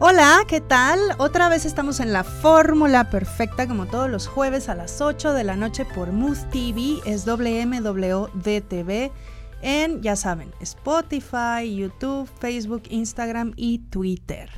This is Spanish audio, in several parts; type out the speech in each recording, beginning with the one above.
Hola, ¿qué tal? Otra vez estamos en la fórmula perfecta como todos los jueves a las 8 de la noche por Mood TV, es WMWDTV en, ya saben, Spotify, YouTube, Facebook, Instagram y Twitter.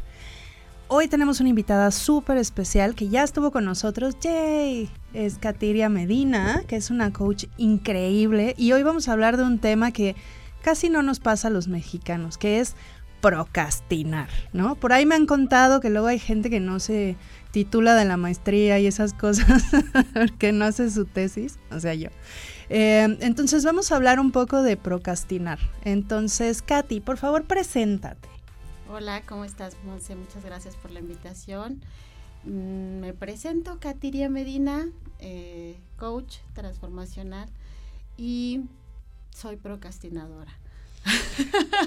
Hoy tenemos una invitada súper especial que ya estuvo con nosotros, ¡yay! Es Katiria Medina, que es una coach increíble y hoy vamos a hablar de un tema que casi no nos pasa a los mexicanos, que es procrastinar, ¿no? Por ahí me han contado que luego hay gente que no se titula de la maestría y esas cosas, que no hace su tesis, o sea, yo. Eh, entonces vamos a hablar un poco de procrastinar. Entonces, Katy, por favor, preséntate. Hola, ¿cómo estás, Monse? Muchas gracias por la invitación. Mm, me presento, Katiria Medina, eh, coach transformacional y soy procrastinadora.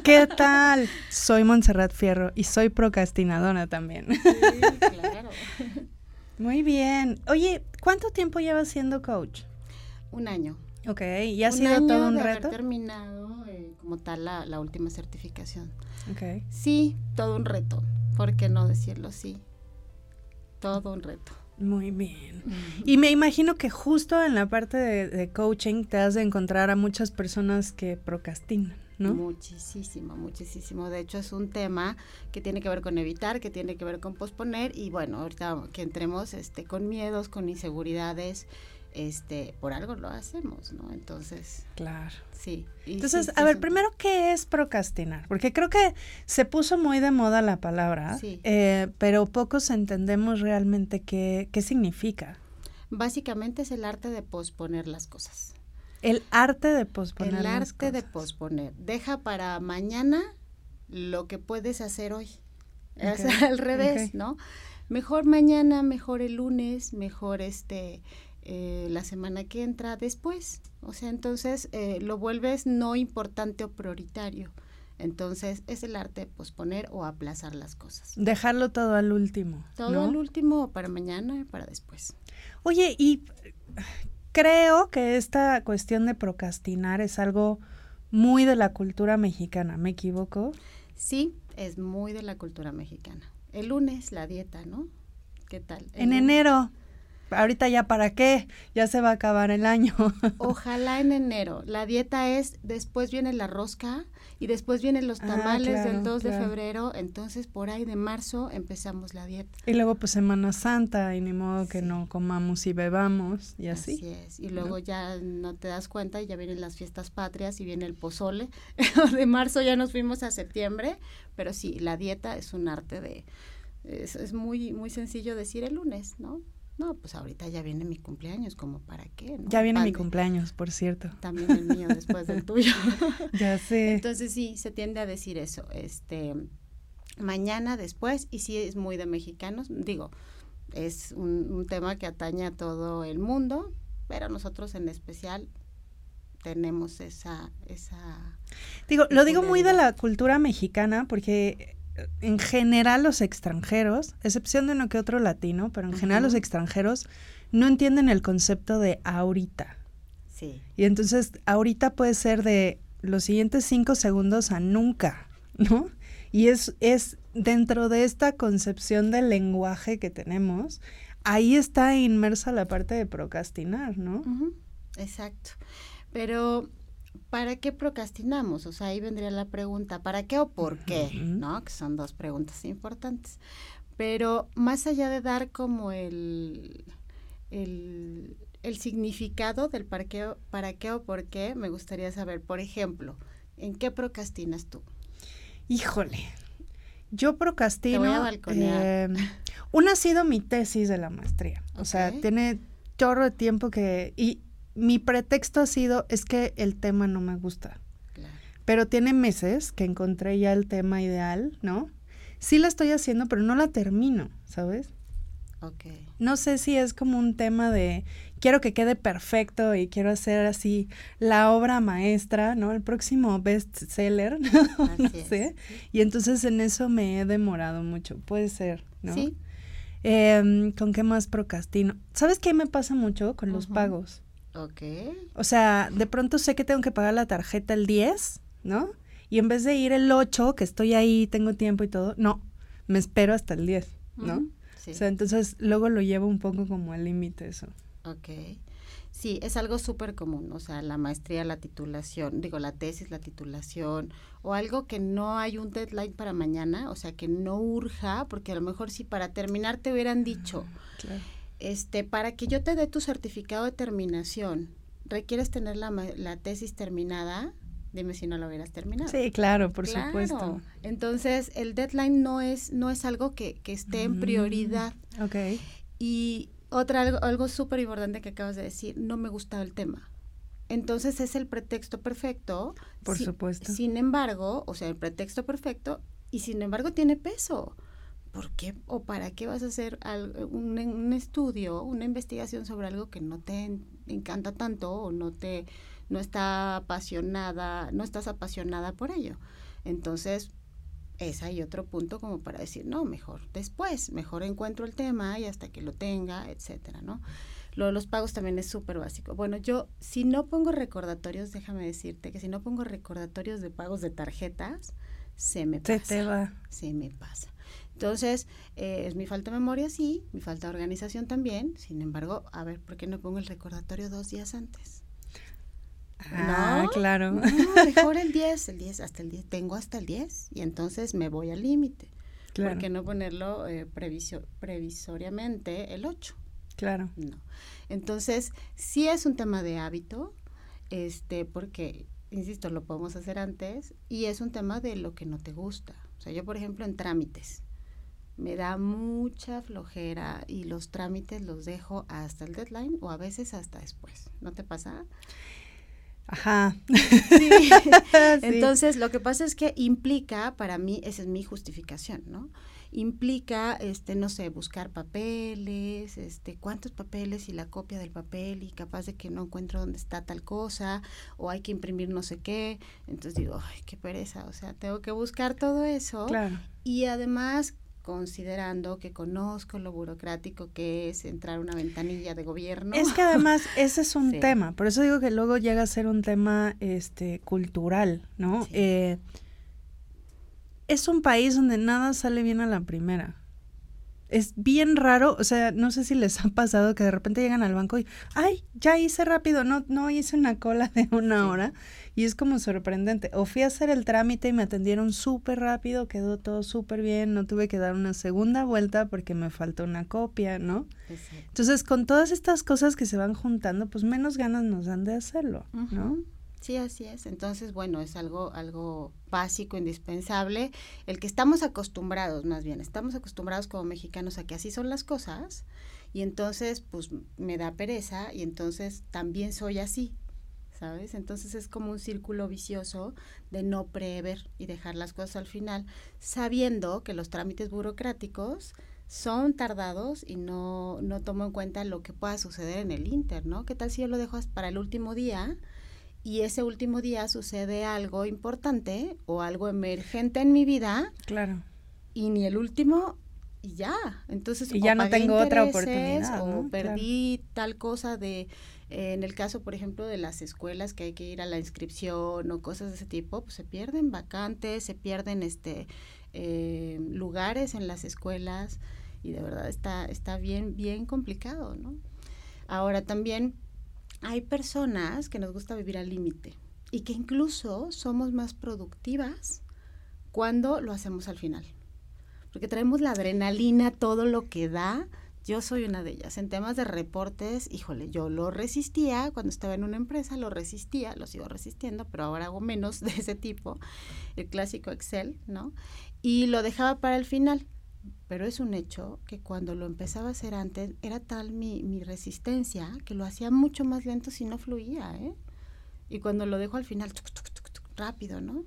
¿Qué tal? Soy Montserrat Fierro y soy procrastinadora también. Sí, claro. Muy bien. Oye, ¿cuánto tiempo llevas siendo coach? Un año. Ok, ¿y ha sido todo un de reto? Haber terminado eh, como tal la, la, última certificación. Ok. Sí, todo un reto. ¿Por qué no decirlo así? Todo un reto. Muy bien. Y me imagino que justo en la parte de, de, coaching te has de encontrar a muchas personas que procrastinan. ¿No? Muchísimo, muchísimo. De hecho, es un tema que tiene que ver con evitar, que tiene que ver con posponer y bueno, ahorita que entremos este, con miedos, con inseguridades, este, por algo lo hacemos, ¿no? Entonces. Claro. Sí. Entonces, sí, a ver, primero, ¿qué es procrastinar? Porque creo que se puso muy de moda la palabra, sí. eh, pero pocos entendemos realmente qué, qué significa. Básicamente es el arte de posponer las cosas. El arte de posponer. El arte de posponer. Deja para mañana lo que puedes hacer hoy. Okay. Es al revés, okay. ¿no? Mejor mañana, mejor el lunes, mejor este eh, la semana que entra después. O sea, entonces eh, lo vuelves no importante o prioritario. Entonces es el arte de posponer o aplazar las cosas. Dejarlo todo al último. Todo ¿no? al último para mañana, para después. Oye, y creo que esta cuestión de procrastinar es algo muy de la cultura mexicana, ¿me equivoco? Sí, es muy de la cultura mexicana. El lunes la dieta, ¿no? ¿Qué tal? El en lunes. enero. Ahorita ya para qué, ya se va a acabar el año. Ojalá en enero. La dieta es, después viene la rosca y después vienen los tamales ah, claro, del 2 claro. de febrero, entonces por ahí de marzo empezamos la dieta. Y luego pues Semana Santa y ni modo que no comamos y bebamos y así. Así es. Y luego ya no te das cuenta y ya vienen las fiestas patrias y viene el pozole. de marzo ya nos fuimos a septiembre, pero sí, la dieta es un arte de... Es, es muy, muy sencillo decir el lunes, ¿no? No, pues ahorita ya viene mi cumpleaños, como para qué, ¿no? Ya viene mi cumpleaños, por cierto. También el mío después del tuyo. Ya sé. Entonces sí, se tiende a decir eso, este, mañana, después, y sí es muy de mexicanos, digo, es un, un tema que atañe a todo el mundo, pero nosotros en especial tenemos esa, esa, Digo, lo digo muy de la cultura mexicana porque en general los extranjeros, excepción de uno que otro latino, pero en general los extranjeros no entienden el concepto de ahorita. sí, Y entonces ahorita puede ser de los siguientes cinco segundos a nunca, ¿no? Y es, es dentro de esta concepción del lenguaje que tenemos, ahí está inmersa la parte de procrastinar, ¿no? Exacto. Pero, ¿para qué procrastinamos? O sea, ahí vendría la pregunta, ¿para qué o por qué? ¿No? Que son dos preguntas importantes. Pero más allá de dar como el, el, el significado del para qué, o- para qué o por qué, me gustaría saber, por ejemplo, ¿en qué procrastinas tú? Híjole, yo procrastino. Eh, una ha sido mi tesis de la maestría. O sea, tiene chorro de tiempo que. Y mi pretexto ha sido es que el tema no me gusta. Claro. Pero tiene meses que encontré ya el tema ideal, ¿no? Sí la estoy haciendo, pero no la termino, ¿sabes? Ok. No sé si es como un tema de quiero que quede perfecto y quiero hacer así la obra maestra, ¿no? El próximo bestseller, no Así es. sé. Y entonces en eso me he demorado mucho, puede ser, ¿no? Sí. Em, ¿Con qué más procrastino? ¿Sabes qué me pasa mucho con los pagos? Ok. O sea, de pronto sé que tengo que pagar la tarjeta el 10, ¿no? Y en vez de ir el 8, que estoy ahí, tengo tiempo y todo, no. me espero hasta el 10, ¿no? O sea, entonces luego lo llevo un poco como al límite eso. Ok. Sí, es algo súper común, o sea, la maestría, la titulación, digo, la tesis, la titulación, o algo que no hay un deadline para mañana, o sea, que no urja, porque a lo mejor si para terminar te hubieran dicho, claro. Este, para que yo te dé tu certificado de terminación, requieres tener la, la tesis terminada, dime si no lo hubieras terminado. Sí, claro, por supuesto. Entonces, el deadline no es, no es algo que, que esté en prioridad. Mm, ok. Y otra, algo, algo súper importante que acabas de decir, no me gustaba el tema. Entonces es el pretexto perfecto. Por supuesto. Sin embargo, o sea, el pretexto perfecto y sin embargo tiene peso. ¿Por qué o para qué vas a hacer un, un, estudio, una investigación sobre algo que no te encanta tanto o no te no está apasionada, no estás apasionada por ello? Entonces, es ahí otro punto como para decir, no, mejor después, mejor encuentro el tema y hasta que lo tenga, etcétera, ¿no? Lo de los pagos también es súper básico. Bueno, yo si no pongo recordatorios, déjame decirte que si no pongo recordatorios de pagos de tarjetas, se me pasa. Se te va. Se me pasa. Entonces, eh, es mi falta de memoria, sí, mi falta de organización también. Sin embargo, a ver, ¿por qué no pongo el recordatorio dos días antes? Ah, claro. mejor el 10, el 10, hasta el 10, tengo hasta el 10 y entonces me voy al límite. Claro. ¿Por qué no ponerlo eh, previsoriamente el 8? Claro. No. Entonces, sí es un tema de hábito, este, porque, insisto, lo podemos hacer antes, y es un tema de lo que no te gusta. O sea, yo, por ejemplo, en trámites, me da mucha flojera y los trámites los dejo hasta el deadline o a veces hasta después. ¿No te pasa? Ajá. Entonces, lo que pasa es que implica, para mí, esa es mi justificación, ¿no? Implica, este, no sé, buscar papeles, este, cuántos papeles y la copia del papel y capaz de que no encuentro dónde está tal cosa o hay que imprimir no sé qué. Entonces digo, ay, qué pereza, o sea, tengo que buscar todo eso. Claro. Y además considerando que conozco lo burocrático que es entrar una ventanilla de gobierno. Es que además ese es un tema, por eso digo que luego llega a ser un tema este cultural, ¿no? Eh, es un país donde nada sale bien a la primera. Es bien raro, o sea, no sé si les ha pasado que de repente llegan al banco y, ay, ya hice rápido, no, no hice una cola de una hora y es como sorprendente. O fui a hacer el trámite y me atendieron súper rápido, quedó todo súper bien, no tuve que dar una segunda vuelta porque me faltó una copia, ¿no? Entonces, con todas estas cosas que se van juntando, pues menos ganas nos dan de hacerlo, ¿no? Sí, así es. Entonces, bueno, es algo, algo básico, indispensable. El que estamos acostumbrados, más bien, estamos acostumbrados como mexicanos a que así son las cosas, y entonces, pues, me da pereza, y entonces también soy así, ¿sabes? Entonces es como un círculo vicioso de no prever y dejar las cosas al final, sabiendo que los trámites burocráticos son tardados y no, no tomo en cuenta lo que pueda suceder en el Inter, ¿no? ¿Qué tal si yo lo dejo para el último día y ese último día sucede algo importante o algo emergente en mi vida? Claro. Y ni el último y ya. Entonces, y ya no tengo otra oportunidad. O perdí tal cosa de en el caso, por ejemplo, de las escuelas que hay que ir a la inscripción o cosas de ese tipo, pues se pierden vacantes, se pierden este eh, lugares en las escuelas y de verdad está, está bien, bien complicado, ¿no? Ahora también hay personas que nos gusta vivir al límite y que incluso somos más productivas cuando lo hacemos al final. Porque traemos la adrenalina, todo lo que da, yo soy una de ellas. En temas de reportes, híjole, yo lo resistía cuando estaba en una empresa, lo resistía, lo sigo resistiendo, pero ahora hago menos de ese tipo, el clásico Excel, ¿no? Y lo dejaba para el final. Pero es un hecho que cuando lo empezaba a hacer antes, era tal mi, mi resistencia que lo hacía mucho más lento si no fluía, ¿eh? Y cuando lo dejo al final, rápido, ¿no?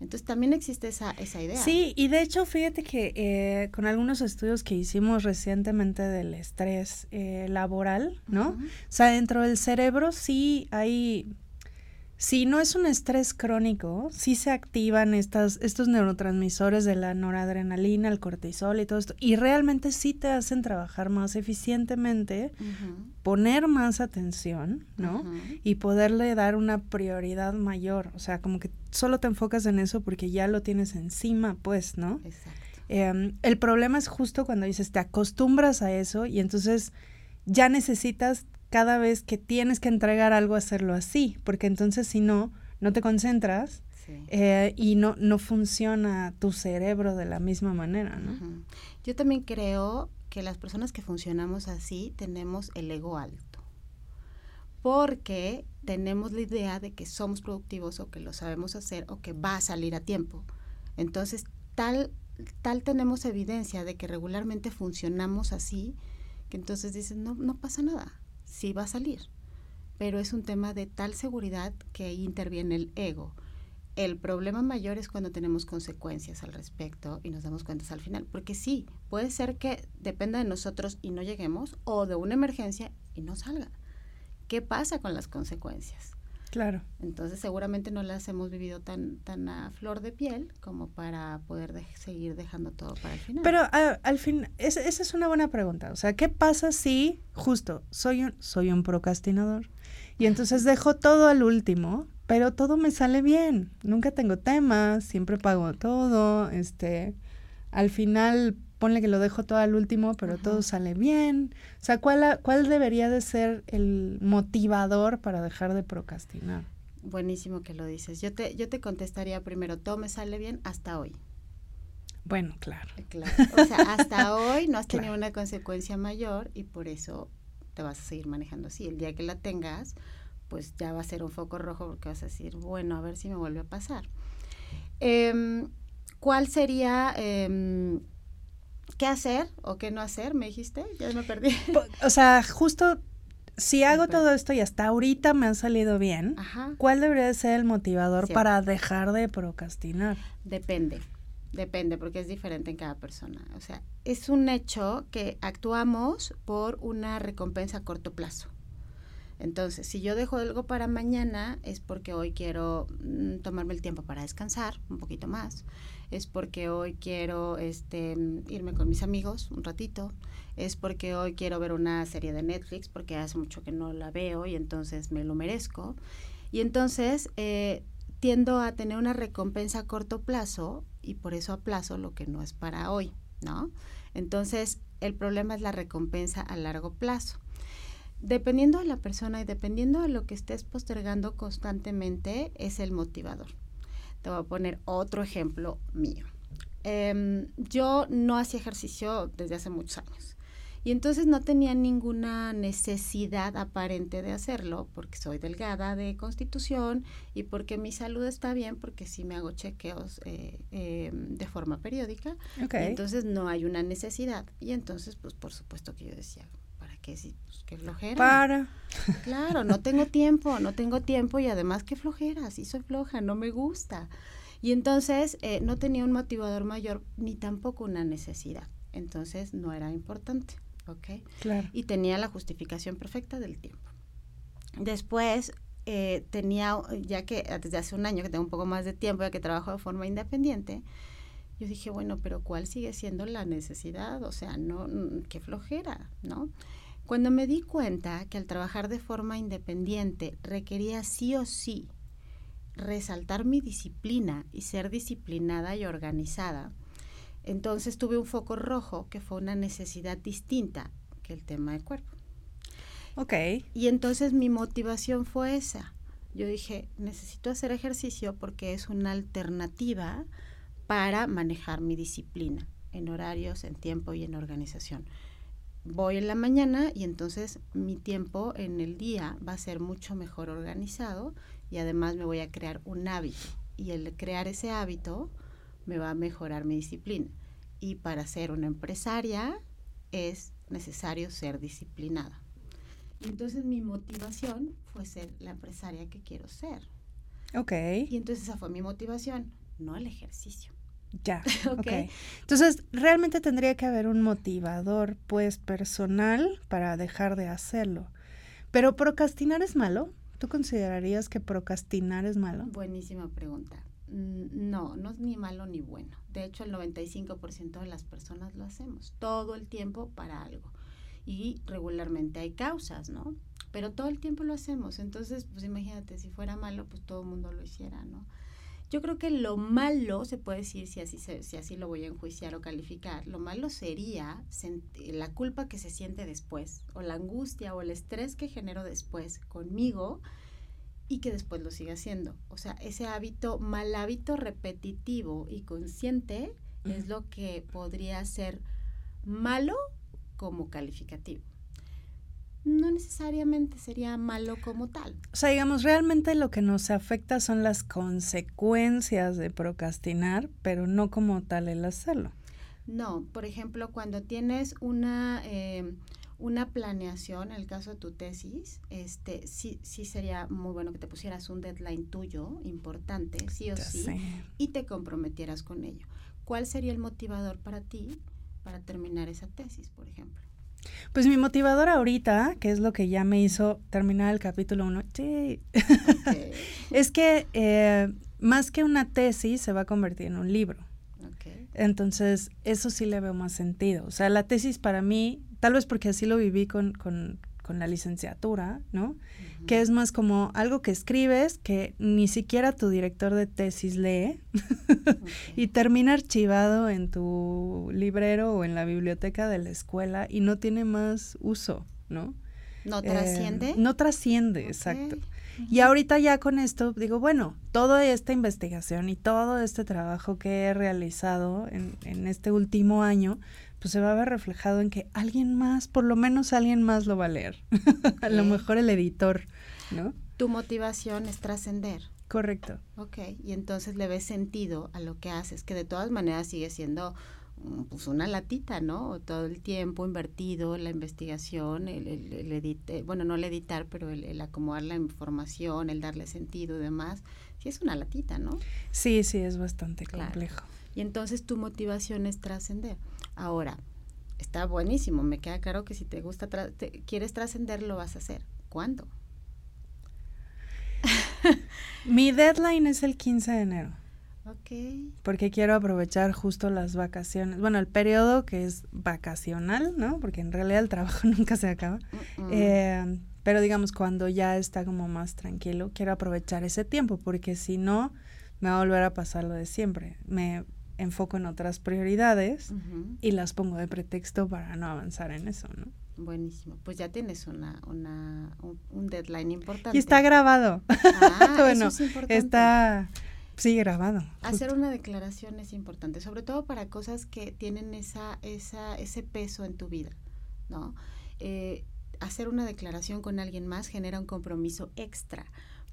Entonces también existe esa, esa idea. Sí, y de hecho fíjate que eh, con algunos estudios que hicimos recientemente del estrés eh, laboral, ¿no? O sea, dentro del cerebro sí hay si no es un estrés crónico, sí se activan estas, estos neurotransmisores de la noradrenalina, el cortisol y todo esto, y realmente sí te hacen trabajar más eficientemente, poner más atención, ¿no? Y poderle dar una prioridad mayor, o sea, como que solo te enfocas en eso porque ya lo tienes encima, pues, ¿no? Exacto. Em, el problema es justo cuando dices, te acostumbras a eso y entonces ya necesitas cada vez que tienes que entregar algo hacerlo así, porque entonces si no, no te concentras eh, y no, no funciona tu cerebro de la misma manera, ¿no? Yo también creo que las personas que funcionamos así tenemos el ego alto, porque tenemos la idea de que somos productivos o que lo sabemos hacer o que va a salir a tiempo. Entonces, tal, tal tenemos evidencia de que regularmente funcionamos así, que entonces dicen, no, no pasa nada, sí va a salir. Pero es un tema de tal seguridad que ahí interviene el ego. El problema mayor es cuando tenemos consecuencias al respecto y nos damos cuenta al final, porque sí, puede ser que dependa de nosotros y no lleguemos, o de una emergencia y no salga. ¿Qué pasa con las consecuencias? Claro. Entonces seguramente no las hemos vivido tan, tan a flor de piel como para poder seguir dejando todo para el final. Pero al fin, esa es una buena pregunta. O sea, ¿qué pasa si justo soy un, soy un procrastinador y entonces dejo todo al último pero todo me sale bien, nunca tengo temas, siempre pago todo, este, al final ponle que lo dejo todo al último, pero todo sale bien. O sea, ¿cuál, ¿cuál debería de ser el motivador para dejar de procrastinar? Buenísimo que lo dices. Yo te, yo te contestaría primero, todo me sale bien hasta hoy. Bueno, claro. Eh, claro. O sea, hasta hoy no has tenido una consecuencia mayor y por eso te vas a seguir manejando así. El día que la tengas, pues ya va a ser un foco rojo porque vas a decir, bueno, a ver si me vuelve a pasar. Em, ¿Cuál sería, em, qué hacer o qué no hacer? Me dijiste, ya me perdí. O sea, justo si hago todo esto y hasta ahorita me ha salido bien, ¿cuál debería ser el motivador para dejar de procrastinar? Depende, depende, porque es diferente en cada persona. O sea, es un hecho que actuamos por una recompensa a corto plazo. Entonces, si yo dejo algo para mañana es porque hoy quiero mm, tomarme el tiempo para descansar un poquito más, es porque hoy quiero este, irme con mis amigos un ratito, es porque hoy quiero ver una serie de Netflix porque hace mucho que no la veo y entonces me lo merezco. Y entonces eh, tiendo a tener una recompensa a corto plazo y por eso aplazo lo que no es para hoy, ¿no? Entonces, el problema es la recompensa a largo plazo dependiendo de la persona y dependiendo de lo que estés postergando constantemente, es el motivador. Te voy a poner otro ejemplo mío. Em, yo no hacía ejercicio desde hace muchos años y entonces no tenía ninguna necesidad aparente de hacerlo porque soy delgada de constitución y porque mi salud está bien porque sí me hago chequeos eh, em, de forma periódica. entonces no hay una necesidad y entonces pues por supuesto que yo decía, que sí, pues qué flojera. Para. Claro, no tengo tiempo, no tengo tiempo y además qué flojera, sí soy floja, no me gusta. Y entonces eh, no tenía un motivador mayor ni tampoco una necesidad. Entonces no era importante, ¿ok? Claro. Y tenía la justificación perfecta del tiempo. Después eh, tenía, ya que desde hace un año que tengo un poco más de tiempo, ya que trabajo de forma independiente, yo dije, bueno, pero ¿cuál sigue siendo la necesidad? O sea, no, qué flojera, ¿no? Cuando me di cuenta que al trabajar de forma independiente requería sí o sí resaltar mi disciplina y ser disciplinada y organizada, entonces tuve un foco rojo que fue una necesidad distinta que el tema del cuerpo. Ok. Y entonces mi motivación fue esa. Yo dije, necesito hacer ejercicio porque es una alternativa para manejar mi disciplina en horarios, en tiempo y en organización voy en la mañana y entonces mi tiempo en el día va a ser mucho mejor organizado y además me voy a crear un hábito. Y el crear ese hábito me va a mejorar mi disciplina. Y para ser una empresaria es necesario ser disciplinada. Entonces mi motivación fue ser la empresaria que quiero ser. Ok. Y entonces esa fue mi motivación, no el ejercicio. Ya, ok. Entonces, realmente tendría que haber un motivador, pues, personal para dejar de hacerlo. Pero procrastinar es malo. ¿Tú considerarías que procrastinar es malo? Buenísima pregunta. Mm, no, no es ni malo ni bueno. De hecho, el 95% de las personas lo hacemos todo el tiempo para algo. Y regularmente hay causas, ¿no? Pero todo el tiempo lo hacemos. Entonces, pues imagínate, si fuera malo, pues todo el mundo lo hiciera, ¿no? Yo creo que lo malo, se puede decir, si así, si así lo voy a enjuiciar o calificar, lo malo sería la culpa que se siente después, o la angustia o el estrés que genero después conmigo y que después lo siga haciendo. O sea, ese hábito, mal hábito repetitivo y consciente es lo que podría ser malo como calificativo no necesariamente sería malo como tal. O sea, digamos, realmente lo que nos afecta son las consecuencias de procrastinar, pero no como tal el hacerlo. No, por ejemplo, cuando tienes una, eh, una planeación, en el caso de tu tesis, este, sí, sí sería muy bueno que te pusieras un deadline tuyo, importante, sí o sí, y te comprometieras con ello. ¿Cuál sería el motivador para ti para terminar esa tesis, por ejemplo? Pues mi motivador ahorita, que es lo que ya me hizo terminar el capítulo 1, es que eh, más que una tesis se va a convertir en un libro. Entonces, eso sí le veo más sentido. O sea, la tesis para mí, tal vez porque así lo viví con, con, con la licenciatura, ¿no? Que es más como algo que escribes que ni siquiera tu director de tesis lee y termina archivado en tu librero o en la biblioteca de la escuela y no tiene más uso, ¿no? No trasciende. Eh, no trasciende, exacto. Y ahorita ya con esto digo, bueno, toda esta investigación y todo este trabajo que he realizado en, en este último año, pues se va a ver reflejado en que alguien más, por lo menos alguien más lo va a leer. a lo mejor el editor, ¿no? Tu motivación es trascender. Correcto. Ok, y entonces le ves sentido a lo que haces, que de todas maneras sigue siendo mm, pues una latita, ¿no? Todo el tiempo invertido, la investigación, el, el, eh, bueno, no el editar, pero el, acomodar la información, el darle sentido y demás, sí es una latita, ¿no? Sí, sí, es bastante complejo. Y entonces tu motivación es trascender. Ahora, está buenísimo, me queda claro que si te gusta, quieres trascender, lo vas a hacer. ¿Cuándo? Mi deadline es el 15 de enero. Ok. Porque quiero aprovechar justo las vacaciones. Bueno, el periodo que es vacacional, ¿no? Porque en realidad el trabajo nunca se acaba. Eh, pero digamos, cuando ya está como más tranquilo, quiero aprovechar ese tiempo, porque si no, me va a volver a pasar lo de siempre. Me enfoco en otras prioridades y las pongo de pretexto para no avanzar en eso, ¿no? Buenísimo. Pues ya tienes una, una, un, deadline importante. Y está grabado. Ah, bueno, eso es importante. Está, sí, grabado. Hacer una declaración es importante, sobre todo para cosas que tienen esa, esa, ese peso en tu vida, ¿no? Eh, hacer una declaración con alguien más genera un compromiso extra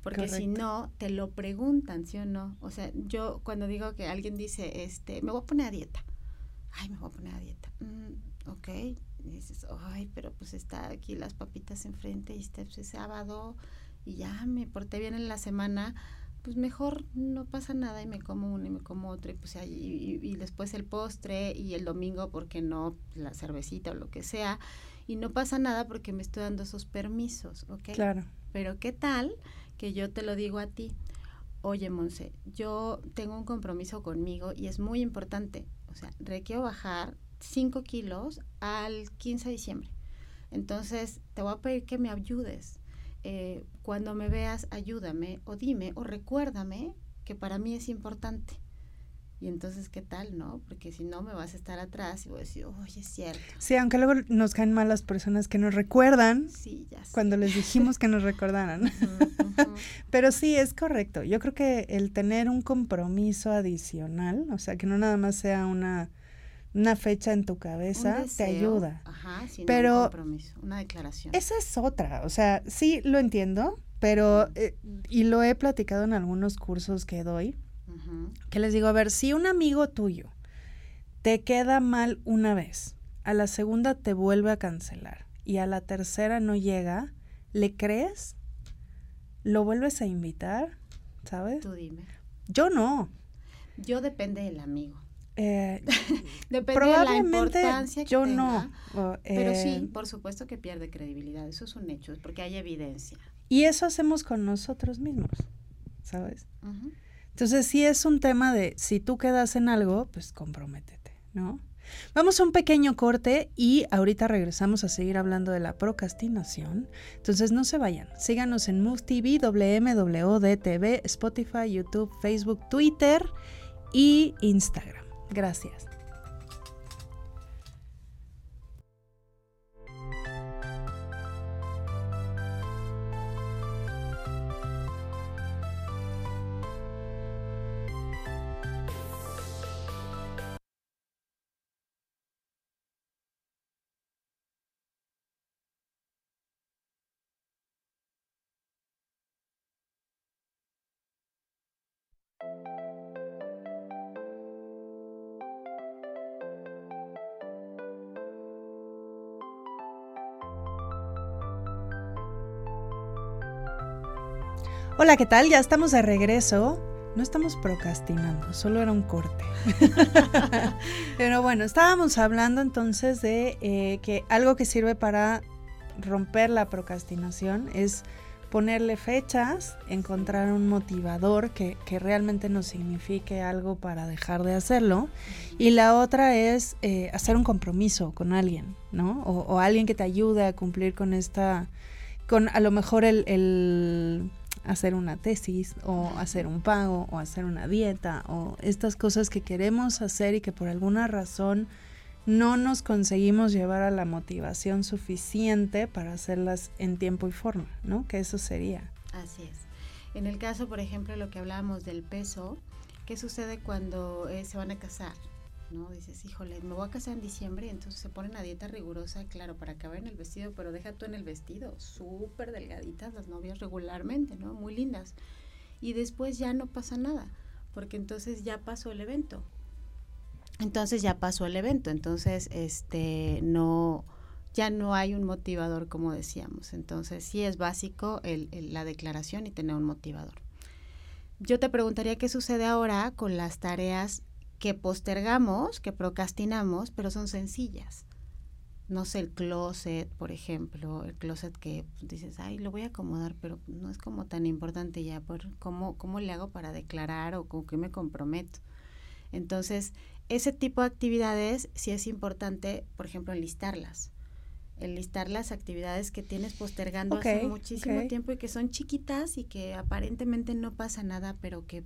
porque si no, te lo preguntan, ¿sí o no? O sea, yo cuando digo que alguien dice, este, me voy a poner a dieta, ay, me voy a poner a dieta, mm, ok, y dices, ay, pero pues está aquí las papitas enfrente y este pues, es sábado y ya me porté bien en la semana, pues mejor no pasa nada y me como uno y me como otro y pues y, y, después el postre y el domingo, porque no? La cervecita o lo que sea y no pasa nada porque me estoy dando esos permisos, ¿ok? Claro. Pero ¿qué tal que yo te lo digo a ti. Oye, Monse, yo tengo un compromiso conmigo y es muy importante. O sea, requiero bajar 5 kilos al 15 de diciembre. Entonces, te voy a pedir que me ayudes. Eh, cuando me veas, ayúdame o dime o recuérdame que para mí es importante. Y entonces, ¿qué tal, no? Porque si no, me vas a estar atrás y voy a decir, oye, es cierto. Sí, aunque luego nos caen mal las personas que nos recuerdan sí, ya cuando les dijimos que nos recordaran. Pero sí, es correcto. Yo creo que el tener un compromiso adicional, o sea, que no nada más sea una, una fecha en tu cabeza, te ayuda. Ajá, pero un compromiso, una declaración. Esa es otra, o sea, sí lo entiendo, pero, eh, y lo he platicado en algunos cursos que doy, que les digo, a ver, si un amigo tuyo te queda mal una vez, a la segunda te vuelve a cancelar y a la tercera no llega, ¿le crees? ¿Lo vuelves a invitar? ¿Sabes? Tú dime. Yo no. Yo depende del amigo. Eh, depende de la importancia que yo tenga, no. pero sí, eh, por supuesto que pierde credibilidad. Eso es un hecho, porque hay evidencia. Y eso hacemos con nosotros mismos, ¿sabes? Entonces sí es un tema de si tú quedas en algo, pues comprométete, ¿no? Vamos a un pequeño corte y ahorita regresamos a seguir hablando de la procrastinación. Entonces no se vayan. Síganos en Move TV, WMWDTV, Spotify, YouTube, Facebook, Twitter y Instagram. Gracias. Hola, ¿qué tal? Ya estamos de regreso. No estamos procrastinando, solo era un corte. Pero bueno, estábamos hablando entonces de eh, que algo que sirve para romper la procrastinación es ponerle fechas, encontrar un motivador que, realmente nos signifique algo para dejar de hacerlo. Y la otra es eh, hacer un compromiso con alguien, ¿no? O, alguien que te ayude a cumplir con esta, con a lo mejor el hacer una tesis o hacer un pago o hacer una dieta o estas cosas que queremos hacer y que por alguna razón no nos conseguimos llevar a la motivación suficiente para hacerlas en tiempo y forma, ¿no? Que eso sería. Así es. En el caso, por ejemplo, lo que hablábamos del peso, ¿qué sucede cuando eh, se van a casar? ¿No? Dices, híjole, me voy a casar en diciembre, entonces se ponen a dieta rigurosa, claro, para caber en el vestido, pero deja tú en el vestido, súper delgaditas las novias regularmente, ¿no? Muy lindas. Y después ya no pasa nada, porque entonces ya pasó el evento. Entonces ya pasó el evento, entonces este no ya no hay un motivador como decíamos. Entonces sí es básico la declaración y tener un motivador. Yo te preguntaría qué sucede ahora con las tareas que postergamos, que procrastinamos, pero son sencillas. No sé, el closet, por ejemplo, el closet que dices, ay, lo voy a acomodar, pero no es como tan importante ya, por cómo, cómo le hago para declarar o con qué me comprometo. Entonces, ese tipo de actividades sí es importante, por ejemplo, enlistarlas. Enlistar las actividades que tienes postergando hace muchísimo tiempo y que son chiquitas y que aparentemente no pasa nada, pero que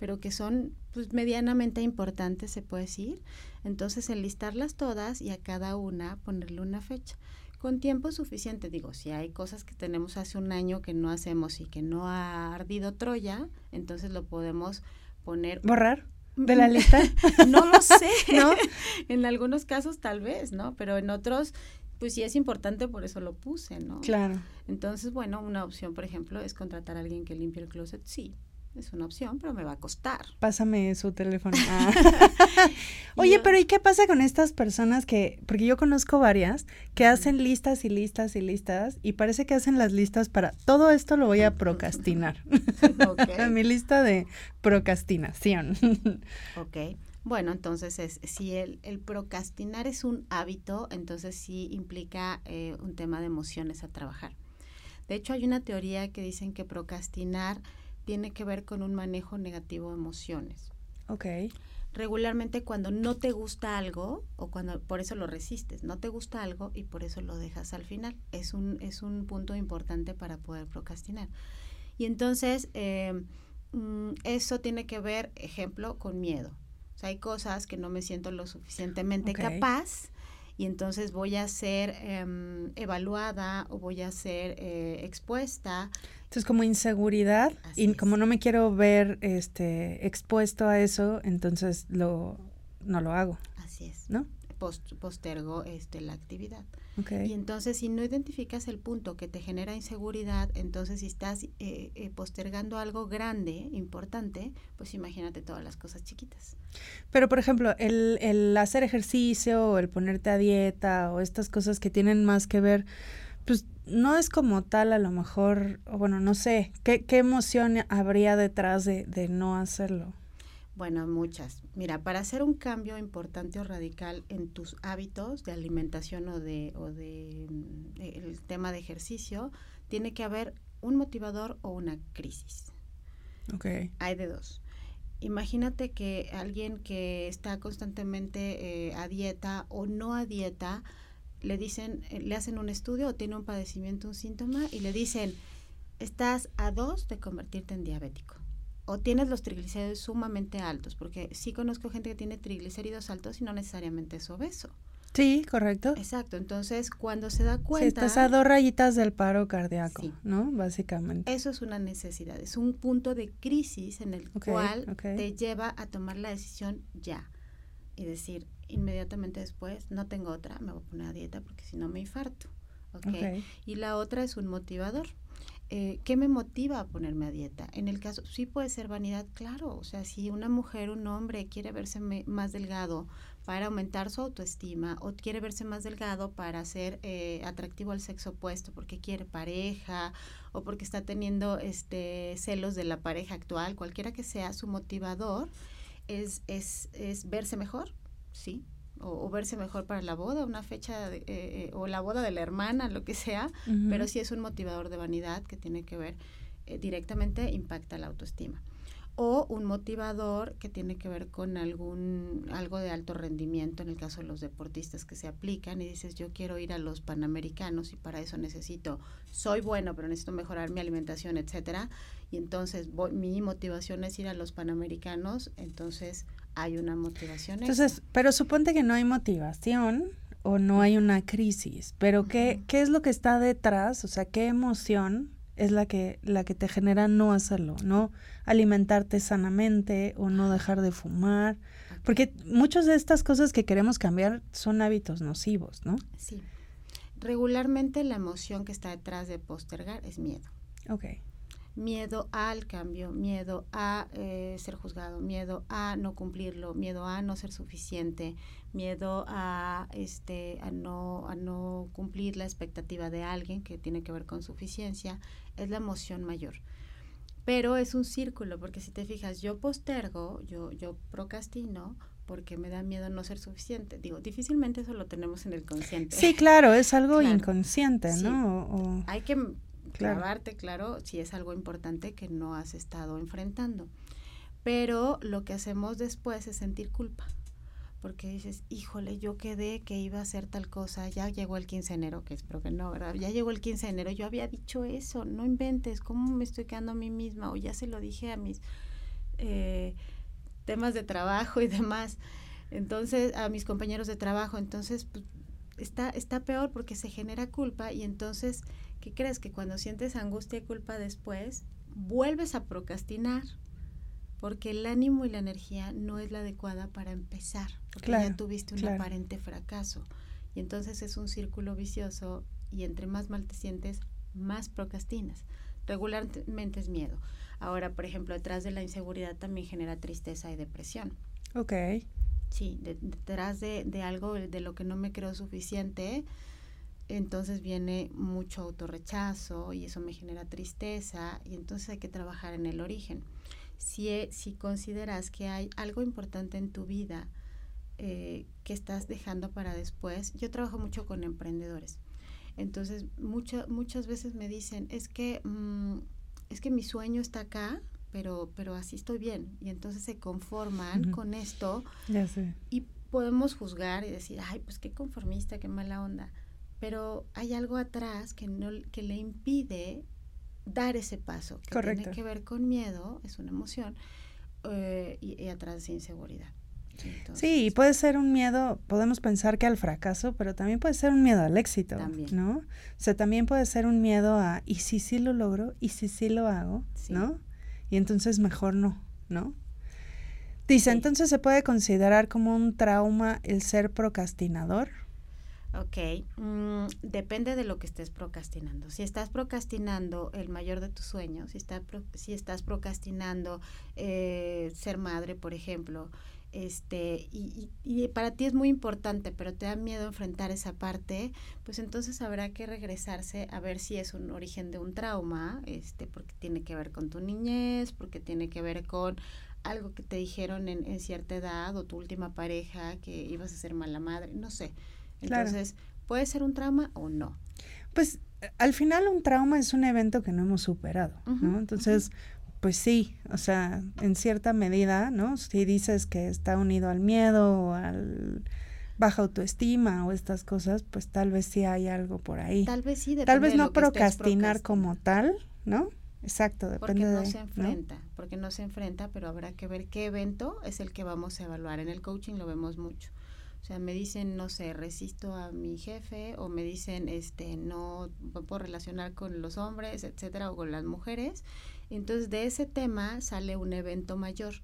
pero que son pues, medianamente importantes, se puede decir. Entonces, enlistarlas todas y a cada una ponerle una fecha. Con tiempo suficiente, digo, si hay cosas que tenemos hace un año que no hacemos y que no ha ardido Troya, entonces lo podemos poner. ¿Borrar? de la lista? no lo sé, ¿no? en algunos casos tal vez, ¿no? Pero en otros, pues sí es importante, por eso lo puse, ¿no? Claro. Entonces, bueno, una opción, por ejemplo, es contratar a alguien que limpie el closet, sí, es una opción, pero me va a costar. Pásame su teléfono. Ah. Oye, pero ¿y qué pasa con estas personas que, porque yo conozco varias, que hacen listas y listas y listas y parece que hacen las listas para, todo esto lo voy a procrastinar. Mi lista de procrastinación. ok. Bueno, entonces es, si el, el, procrastinar es un hábito, entonces sí implica eh, un tema de emociones a trabajar. De hecho, hay una teoría que dicen que procrastinar tiene que ver con un manejo negativo de emociones. Ok. Regularmente cuando no te gusta algo, o cuando por eso lo resistes, no te gusta algo y por eso lo dejas al final. Es un, es un punto importante para poder procrastinar. Y entonces, eh, mm, eso tiene que ver, ejemplo, con miedo. O sea, hay cosas que no me siento lo suficientemente capaz y entonces voy a ser em, evaluada o voy a ser eh, expuesta. Entonces como inseguridad y como no me quiero ver este expuesto a eso, entonces lo no lo hago. Así es. ¿No? Postergo este, la actividad. Y entonces si no identificas el punto que te genera inseguridad, entonces si estás eh, eh, postergando algo grande, importante, pues imagínate todas las cosas chiquitas. Pero por ejemplo, el, el hacer ejercicio o el ponerte a dieta o estas cosas que tienen más que ver, pues no es como tal a lo mejor, bueno, no sé, ¿qué, qué emoción habría detrás de, de no hacerlo? Bueno, muchas. Mira, para hacer un cambio importante o radical en tus hábitos de alimentación o de, o de, mm, el tema de ejercicio, tiene que haber un motivador o una crisis. Okay. Hay de dos. Imagínate que alguien que está constantemente eh, a dieta o no a dieta, le dicen, eh, le hacen un estudio o tiene un padecimiento, un síntoma y le dicen, estás a dos de convertirte en diabético o tienes los triglicéridos sumamente altos, porque sí conozco gente que tiene triglicéridos altos y no necesariamente es obeso. Sí, correcto. Exacto, entonces cuando se da cuenta... Sí, estás a dos rayitas del paro cardíaco, ¿no? Básicamente. Eso es una necesidad, es un punto de crisis en el cual te lleva a tomar la decisión ya y decir inmediatamente después, no tengo otra, me voy a poner a dieta porque si no me infarto. Okay. Y la otra es un motivador. Eh, ¿Qué me motiva a ponerme a dieta? En el caso, sí puede ser vanidad, claro. O sea, si una mujer, un hombre quiere verse más delgado para aumentar su autoestima o quiere verse más delgado para ser eh, atractivo al sexo opuesto porque quiere pareja o porque está teniendo este celos de la pareja actual, cualquiera que sea su motivador, es, es, es verse mejor, sí, o, verse mejor para la boda, una fecha eh, eh, o la boda de la hermana, lo que sea, pero sí es un motivador de vanidad que tiene que ver eh, directamente, impacta la autoestima. O un motivador que tiene que ver con algún algo de alto rendimiento, en el caso de los deportistas que se aplican y dices, yo quiero ir a los panamericanos y para eso necesito, soy bueno, pero necesito mejorar mi alimentación, etcétera. Y entonces mi motivación es ir a los panamericanos, entonces hay una motivación. Entonces, pero suponte que no hay motivación o no hay una crisis, pero ¿qué, ¿qué es lo que está detrás? O sea, ¿qué emoción es la que, la que te genera no hacerlo, no alimentarte sanamente o no dejar de fumar? Porque muchas de estas cosas que queremos cambiar son hábitos nocivos, ¿no? Sí. Regularmente la emoción que está detrás de postergar es miedo. Ok miedo al cambio, miedo a eh, ser juzgado, miedo a no cumplirlo, miedo a no ser suficiente, miedo a este a no a no cumplir la expectativa de alguien que tiene que ver con suficiencia, es la emoción mayor. Pero es un círculo, porque si te fijas, yo postergo, yo yo procrastino porque me da miedo no ser suficiente. Digo, difícilmente eso lo tenemos en el consciente. Sí, claro, es algo inconsciente, ¿no? Hay que clavarte, claro, si es algo importante que no has estado enfrentando. Pero lo que hacemos después es sentir culpa. Porque dices, híjole, yo quedé que iba a hacer tal cosa, ya llegó el 15 de enero, que espero que no, ¿verdad? Ya llegó el 15 de enero, yo había dicho eso, no inventes, ¿cómo me estoy quedando a mí misma? O ya se lo dije a mis eh, temas de trabajo y demás. Entonces, a mis compañeros de trabajo, entonces, pues, está, está peor porque se genera culpa y entonces ¿qué crees? Que cuando sientes angustia y culpa después, vuelves a procrastinar, porque el ánimo y la energía no es la adecuada para empezar, porque ya tuviste un aparente fracaso. Y entonces es un círculo vicioso y entre más mal te sientes, más procrastinas. Regularmente es miedo. Ahora, por ejemplo, detrás de la inseguridad también genera tristeza y depresión. Ok. Sí, detrás de, de algo de lo que no me creo suficiente, entonces viene mucho autorrechazo y eso me genera tristeza y entonces hay que trabajar en el origen. Si, e, si consideras que hay algo importante en tu vida eh, que estás dejando para después, yo trabajo mucho con emprendedores. Entonces muchas veces me dicen, es que, mm, es que mi sueño está acá, pero, pero así estoy bien. Y entonces se conforman con esto. Ya sé. Y podemos juzgar y decir, ay, pues qué conformista, qué mala onda pero hay algo atrás que, no, que le impide dar ese paso, que tiene que ver con miedo, es una emoción, eh, y, atrás de inseguridad. sí, y puede ser un miedo, podemos pensar que al fracaso, pero también puede ser un miedo al éxito, ¿no? O sea, también puede ser un miedo a, ¿y si sí lo logro? ¿Y si sí lo hago? ¿No? Y entonces mejor no, ¿no? Dice, entonces se puede considerar como un trauma el ser procrastinador. Ok, mm, depende de lo que estés procrastinando. Si estás procrastinando el mayor de tus sueños, si, está, si estás procrastinando eh, ser madre, por ejemplo, este, y, y, para ti es muy importante, pero te da miedo enfrentar esa parte, pues entonces habrá que regresarse a ver si es un origen de un trauma, este, porque tiene que ver con tu niñez, porque tiene que ver con algo que te dijeron en, en cierta edad o tu última pareja que ibas a ser mala madre, no sé entonces, puede ser un trauma o no. Pues al final un trauma es un evento que no hemos superado, ¿no? Entonces, pues sí, o sea, en cierta medida, ¿no? Si dices que está unido al miedo o al baja autoestima o estas cosas, pues tal vez sí hay algo por ahí. Tal vez sí, Tal vez no procrastinar como tal, ¿no? Exacto, depende porque no se enfrenta, porque no se enfrenta, pero habrá que ver qué evento es el que vamos a evaluar. En el coaching lo vemos mucho. O sea, me dicen, no sé, resisto a mi jefe o me dicen, este, no puedo relacionar con los hombres, etcétera, o con las mujeres. Entonces, de ese tema sale un evento mayor.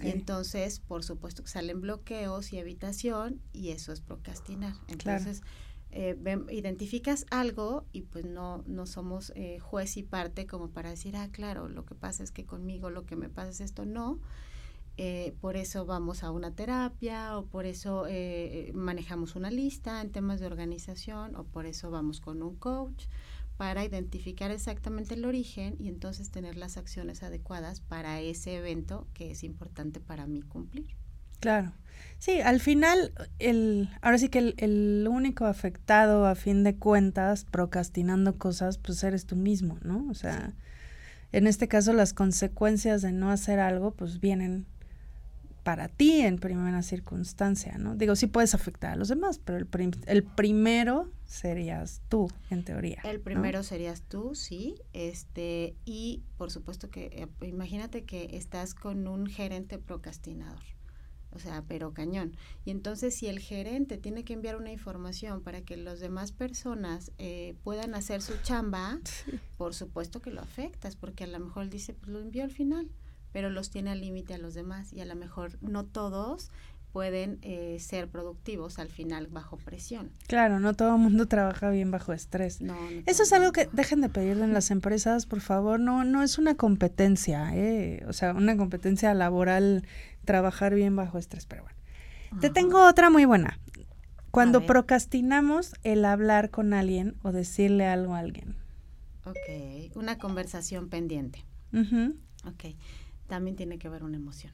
Y entonces, por supuesto que salen bloqueos y evitación y eso es procrastinar. Entonces, eh, identificas algo y pues no, no somos eh, juez y parte como para decir, ah, claro, lo que pasa es que conmigo lo que me pasa es esto, no. Eh, por eso vamos a una terapia o por eso eh, manejamos una lista en temas de organización o por eso vamos con un coach para identificar exactamente el origen y entonces tener las acciones adecuadas para ese evento que es importante para mí cumplir. Claro. Sí, al final, el, ahora sí que el, el, único afectado a fin de cuentas, procrastinando cosas, pues eres tú mismo, ¿no? O sea, en este caso las consecuencias de no hacer algo, pues vienen para ti en primera circunstancia, ¿no? Digo, sí puedes afectar a los demás, pero el, el primero serías tú, en teoría. El primero serías tú, sí. Este, y por supuesto que, eh, imagínate que estás con un gerente procrastinador. O sea, pero cañón. Y entonces si el gerente tiene que enviar una información para que las demás personas eh, puedan hacer su chamba, por supuesto que lo afectas, porque a lo mejor él dice, pues lo envió al final pero los tiene al límite a los demás y a lo mejor no todos pueden eh, ser productivos al final bajo presión. Claro, no todo el mundo trabaja bien bajo estrés. No, Eso es algo que dejen de pedir en las empresas, por favor. No, no es una competencia, ¿eh? o sea, una competencia laboral trabajar bien bajo estrés, pero bueno. Te tengo otra muy buena. Cuando procrastinamos el hablar con alguien o decirle algo a alguien. Ok, una conversación pendiente. Ok también tiene que ver una emoción.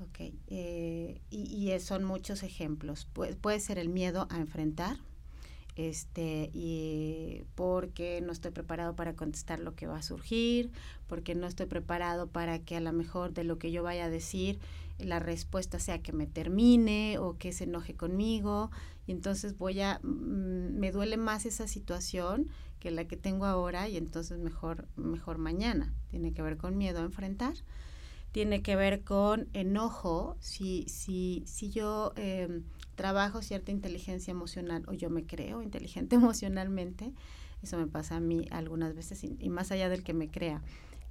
Ok, eh, y, son muchos ejemplos. puede ser el miedo a enfrentar, este, y porque no estoy preparado para contestar lo que va a surgir, porque no estoy preparado para que a lo mejor de lo que yo vaya a decir la respuesta sea que me termine o que se enoje conmigo, y entonces voy a, mm, me duele más esa situación que la que tengo ahora y entonces mejor, mejor mañana. Tiene que ver con miedo a enfrentar, tiene que ver con enojo, si, si, si yo em, trabajo cierta inteligencia emocional o yo me creo inteligente emocionalmente, eso me pasa a mí algunas veces y, más allá del que me crea.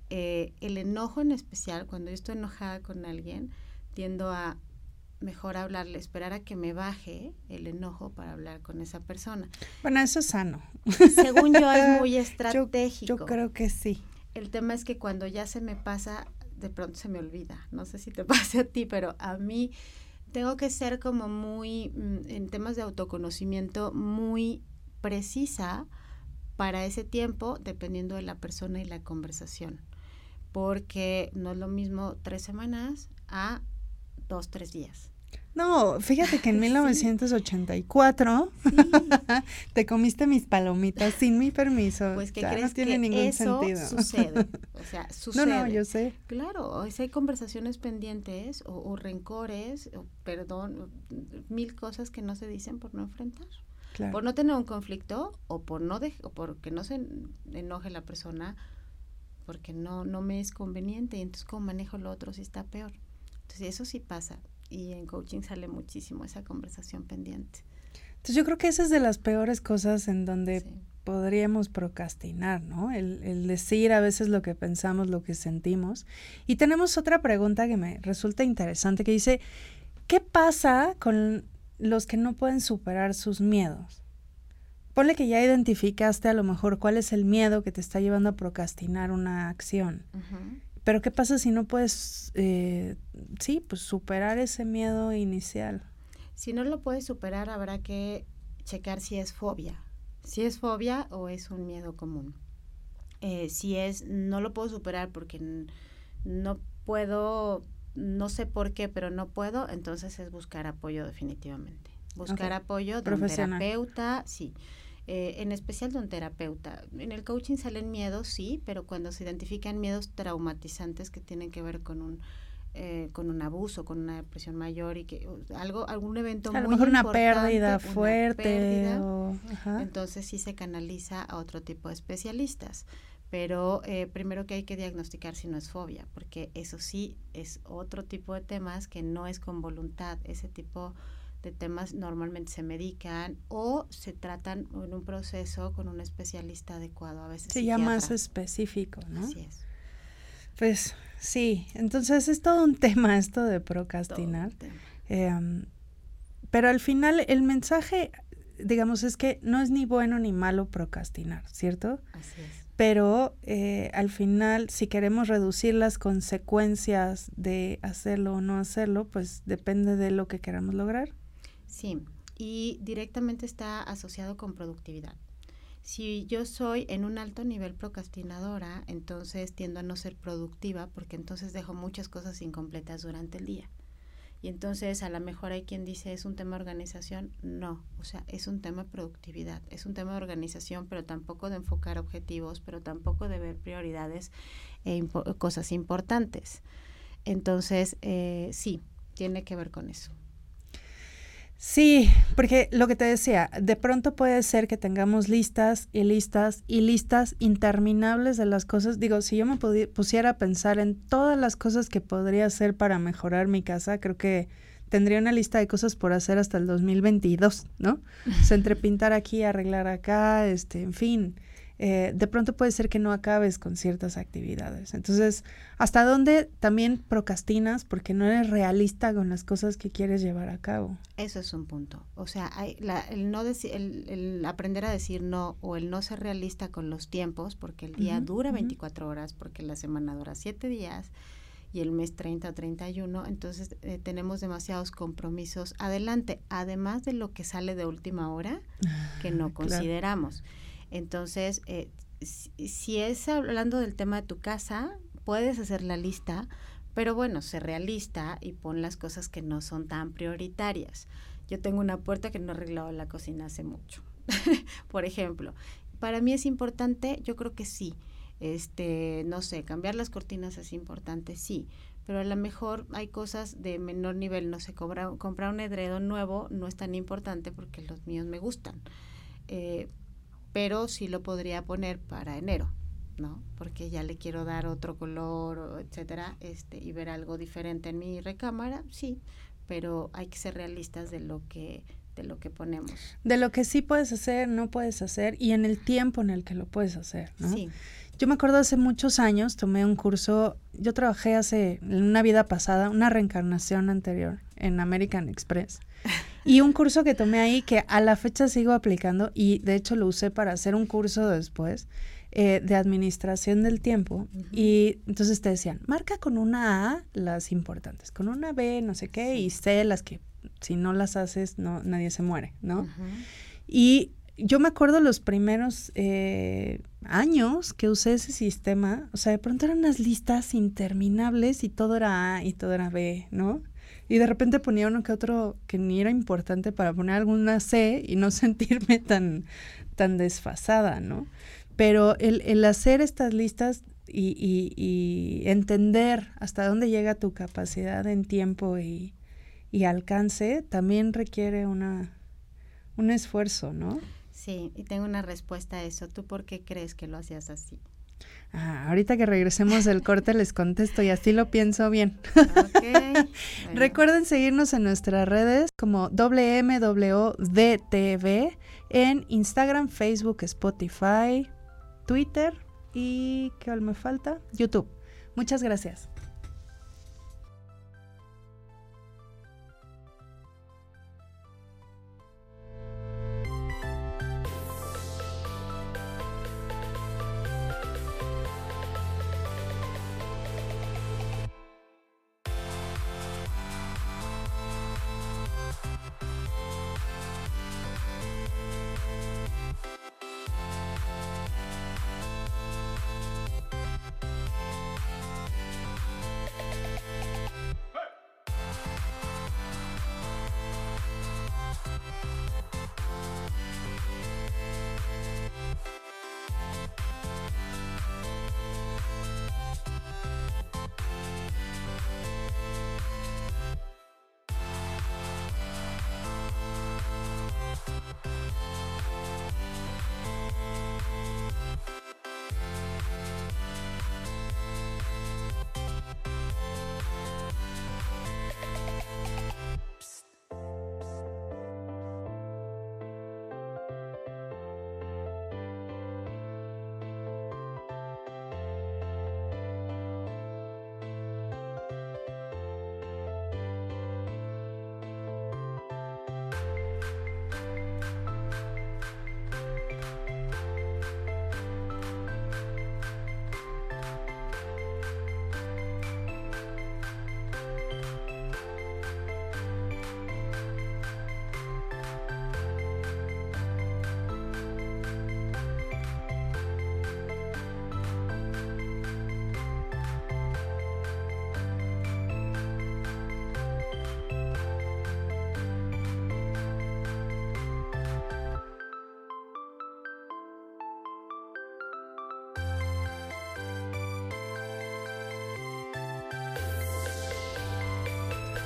Eh, el enojo en especial, cuando yo estoy enojada con alguien, tiendo a mejor hablarle, esperar a que me baje el enojo para hablar con esa persona. Bueno, eso es sano. Según yo es muy estratégico. Yo, creo que sí. El tema es que cuando ya se me pasa, de pronto se me olvida. No sé si te pase a ti, pero a mí tengo que ser como muy, mm, en temas de autoconocimiento, muy precisa para ese tiempo, dependiendo de la persona y la conversación. Porque no es lo mismo tres semanas a dos, tres días. No, fíjate que en 1984 te comiste mis palomitas sin mi permiso. Pues que crees no tiene ningún eso sentido. sucede. O sea, sucede. No, no, yo sé. Claro, si hay conversaciones pendientes o, rencores, o perdón, mil cosas que no se dicen por no enfrentar. Por no tener un conflicto o por no de, o porque no se enoje la persona porque no no me es conveniente y entonces cómo manejo lo otro si está peor. Entonces eso sí pasa y en coaching sale muchísimo esa conversación pendiente. Entonces yo creo que esa es de las peores cosas en donde podríamos procrastinar, ¿no? El, el, decir a veces lo que pensamos, lo que sentimos. Y tenemos otra pregunta que me resulta interesante que dice, ¿qué pasa con los que no pueden superar sus miedos? Ponle que ya identificaste a lo mejor cuál es el miedo que te está llevando a procrastinar una acción. Pero ¿qué pasa si no puedes, eh, sí, pues superar ese miedo inicial? Si no lo puedes superar, habrá que checar si es fobia. Si es fobia o es un miedo común. Eh, si es, no lo puedo superar porque no puedo, no sé por qué, pero no puedo, entonces es buscar apoyo definitivamente. Buscar apoyo de un terapeuta, sí. Eh, en especial de un terapeuta. En el coaching salen miedos, sí, pero cuando se identifican miedos traumatizantes que tienen que ver con un eh, con un abuso, con una depresión mayor y que algo, algún evento a lo mejor una pérdida fuerte. entonces sí se canaliza a otro tipo de especialistas. Pero eh, primero que hay que diagnosticar si no es fobia, porque eso sí es otro tipo de temas que no es con voluntad. Ese tipo de temas normalmente se medican o se tratan en un proceso con un especialista adecuado a veces. Sí, ya más específico, ¿no? Así es. Pues sí, entonces es todo un tema esto de procrastinar. Em, pero al final el mensaje, digamos, es que no es ni bueno ni malo procrastinar, ¿cierto? Así es. Pero eh, al final, si queremos reducir las consecuencias de hacerlo o no hacerlo, pues depende de lo que queramos lograr. Sí, y directamente está asociado con productividad. Si yo soy en un alto nivel procrastinadora, entonces tiendo a no ser productiva porque entonces dejo muchas cosas incompletas durante el día. Y entonces a lo mejor hay quien dice es un tema de organización. No, o sea, es un tema de productividad, es un tema de organización, pero tampoco de enfocar objetivos, pero tampoco de ver prioridades e cosas importantes. Entonces, eh, sí, tiene que ver con eso. Sí, porque lo que te decía, de pronto puede ser que tengamos listas y listas y listas interminables de las cosas. Digo, si yo me pusiera a pensar en todas las cosas que podría hacer para mejorar mi casa, creo que tendría una lista de cosas por hacer hasta el 2022, ¿no? O sea, entre pintar aquí, arreglar acá, este, en fin. Eh, de pronto puede ser que no acabes con ciertas actividades. Entonces, ¿hasta dónde también procrastinas porque no eres realista con las cosas que quieres llevar a cabo? Eso es un punto. O sea, hay el, no el, aprender a decir no o el no ser realista con los tiempos, porque el día dura 24 horas, porque la semana dura 7 días y el mes 30 o 31, entonces eh, tenemos demasiados compromisos adelante, además de lo que sale de última hora que no ah, consideramos. Entonces, eh, si, es hablando del tema de tu casa, puedes hacer la lista, pero bueno, sé realista y pon las cosas que no son tan prioritarias. Yo tengo una puerta que no he arreglado la cocina hace mucho, por ejemplo. Para mí es importante, yo creo que sí. Este, no sé, cambiar las cortinas es importante, sí, pero a lo mejor hay cosas de menor nivel, no sé, comprar, comprar un edredo nuevo no es tan importante porque los míos me gustan. Eh, pero sí lo podría poner para enero, ¿no? Porque ya le quiero dar otro color, etcétera, este, y ver algo diferente en mi recámara, sí, pero hay que ser realistas de lo que de lo que ponemos. De lo que sí puedes hacer, no puedes hacer y en el tiempo en el que lo puedes hacer, ¿no? Sí. Yo me acuerdo hace muchos años, tomé un curso, yo trabajé hace, en una vida pasada, una reencarnación anterior en American Express. Y un curso que tomé ahí que a la fecha sigo aplicando y de hecho lo usé para hacer un curso después eh, de administración del tiempo. Y entonces te decían, marca con una A las importantes, con una B no sé qué y C las que si no las haces no nadie se muere, ¿no? Y yo me acuerdo los primeros eh, años que usé ese sistema, o sea, de pronto eran unas listas interminables y todo era A y todo era B, ¿no? Y de repente ponía uno que otro que ni era importante para poner alguna C y no sentirme tan, tan desfasada, ¿no? Pero el, el hacer estas listas y, y, y, entender hasta dónde llega tu capacidad en tiempo y, y alcance también requiere una, un esfuerzo, ¿no? Sí, y tengo una respuesta a eso. ¿Tú por qué crees que lo hacías así? Ah, ahorita que regresemos del corte les contesto y así lo pienso bien. Recuerden seguirnos en nuestras redes como WMWDTV en Instagram, Facebook, Spotify, Twitter y ¿qué me falta? YouTube. Muchas gracias.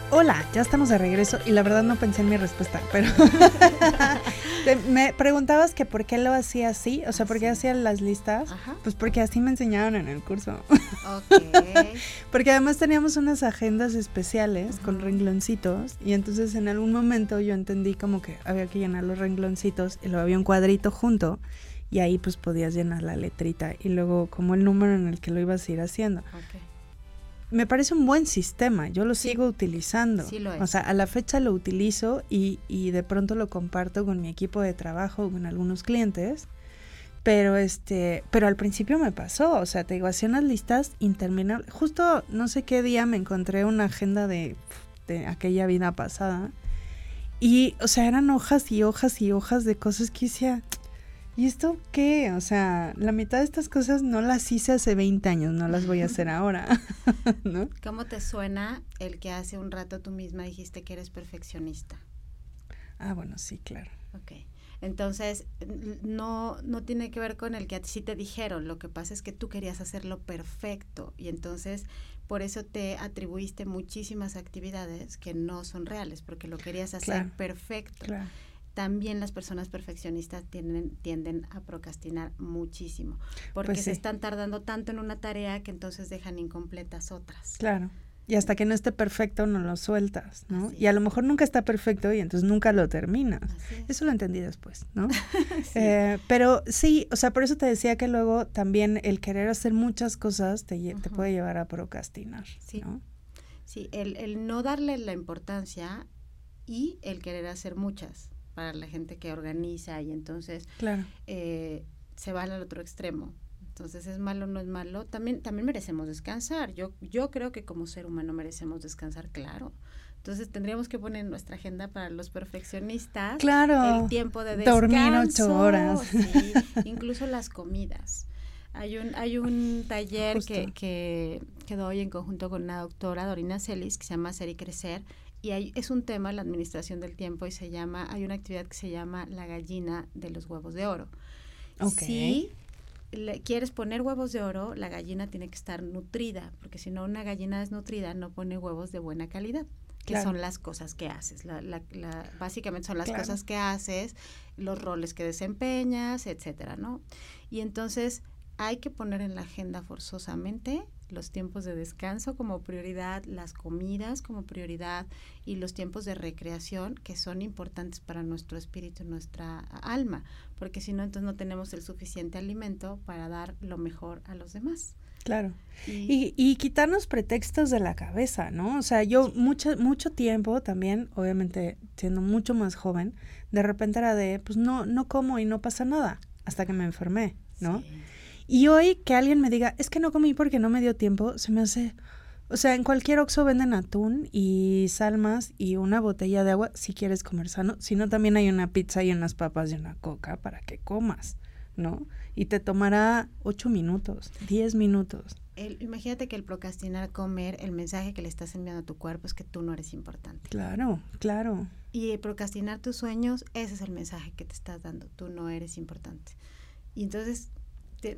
Hola, ya estamos de regreso y la verdad no pensé en mi respuesta, pero me preguntabas que por qué lo hacía así, o sea, por qué hacía las listas, pues porque así me enseñaron en el curso. porque además teníamos unas agendas especiales con rengloncitos y entonces en algún momento yo entendí como que había que llenar los rengloncitos y luego había un cuadrito junto y ahí pues podías llenar la letrita y luego como el número en el que lo ibas a ir haciendo me parece un buen sistema, yo lo sigo utilizando. O sea, a la fecha lo utilizo y, y, de pronto lo comparto con mi equipo de trabajo, con algunos clientes. Pero este, pero al principio me pasó, o sea, te digo, hacía unas listas interminables. Justo no sé qué día me encontré una agenda de, de aquella vida pasada. Y, o sea, eran hojas y hojas y hojas de cosas que decía, ¿y esto qué? O sea, la mitad de estas cosas no las hice hace 20 años, no las voy a hacer ahora, ¿no? ¿Cómo te suena el que hace un rato tú misma dijiste que eres perfeccionista? Ah, bueno, sí, claro. Ok. Entonces, no, no tiene que ver con el que a ti sí te dijeron, lo que pasa es que tú querías hacerlo perfecto y entonces por eso te atribuiste muchísimas actividades que no son reales, porque lo querías hacer perfecto. Claro también las personas perfeccionistas tienden, tienden a procrastinar muchísimo, porque pues se están tardando tanto en una tarea que entonces dejan incompletas otras. Claro. Y hasta que no esté perfecto no lo sueltas, ¿no? y a lo mejor nunca está perfecto y entonces nunca lo terminas. Eso lo entendí después, ¿no? Eh, pero sí, o sea, por eso te decía que luego también el querer hacer muchas cosas te, te puede llevar a procrastinar, sí. Sí, el, el no darle la importancia y el querer hacer muchas para la gente que organiza y entonces eh, se va al otro extremo. Entonces, ¿es malo o no es malo? También, también merecemos descansar. Yo, yo creo que como ser humano merecemos descansar, claro. Entonces tendríamos que poner en nuestra agenda para los perfeccionistas claro, el tiempo de descanso. Dormir ocho horas. incluso las comidas. Hay un, hay un taller que, que, que doy en conjunto con una doctora, Dorina Celis, que se llama Ser y Crecer, y hay, es un tema la administración del tiempo y se llama, hay una actividad que se llama la gallina de los huevos de oro. Si le, quieres poner huevos de oro, la gallina tiene que estar nutrida, porque si no una gallina desnutrida no pone huevos de buena calidad que son las cosas que haces. La, la, básicamente son las cosas que haces, los roles que desempeñas, etcétera, ¿no? Y entonces hay que poner en la agenda forzosamente los tiempos de descanso como prioridad, las comidas como prioridad y los tiempos de recreación que son importantes para nuestro espíritu, nuestra alma, porque si no, entonces no tenemos el suficiente alimento para dar lo mejor a los demás. Claro. Y, y, quitarnos pretextos de la cabeza, ¿no? O sea, yo mucho, mucho tiempo también, obviamente siendo mucho más joven, de repente era de, pues no, no como y no pasa nada, hasta que me enfermé, ¿no? Y hoy que alguien me diga, es que no comí porque no me dio tiempo, se me hace... O sea, en cualquier Oxxo venden atún y salmas y una botella de agua si quieres comer sano. Si no, también hay una pizza y unas papas y una coca para que comas, ¿no? Y te tomará ocho minutos, diez minutos. imagínate que el procrastinar comer, el mensaje que le estás enviando a tu cuerpo es que tú no eres importante. Claro, claro. Y procrastinar tus sueños, ese es el mensaje que te estás dando, tú no eres importante. Y entonces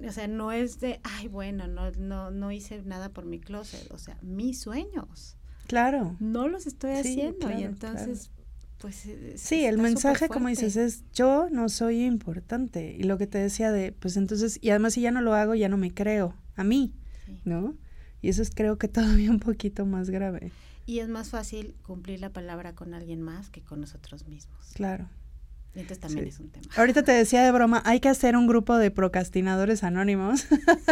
o sea, no es de, ay, bueno, no, no, no hice nada por mi closet, o sea, mis sueños. Claro. No los estoy haciendo y entonces, pues... sí, el mensaje, como dices, es, yo no soy importante. Y lo que te decía de, pues entonces, y además si ya no lo hago, ya no me creo, a mí, ¿no? Y eso es creo que todavía un poquito más grave. Y es más fácil cumplir la palabra con alguien más que con nosotros mismos. Claro. Entonces también es un tema. Ahorita te decía de broma, hay que hacer un grupo de procrastinadores anónimos.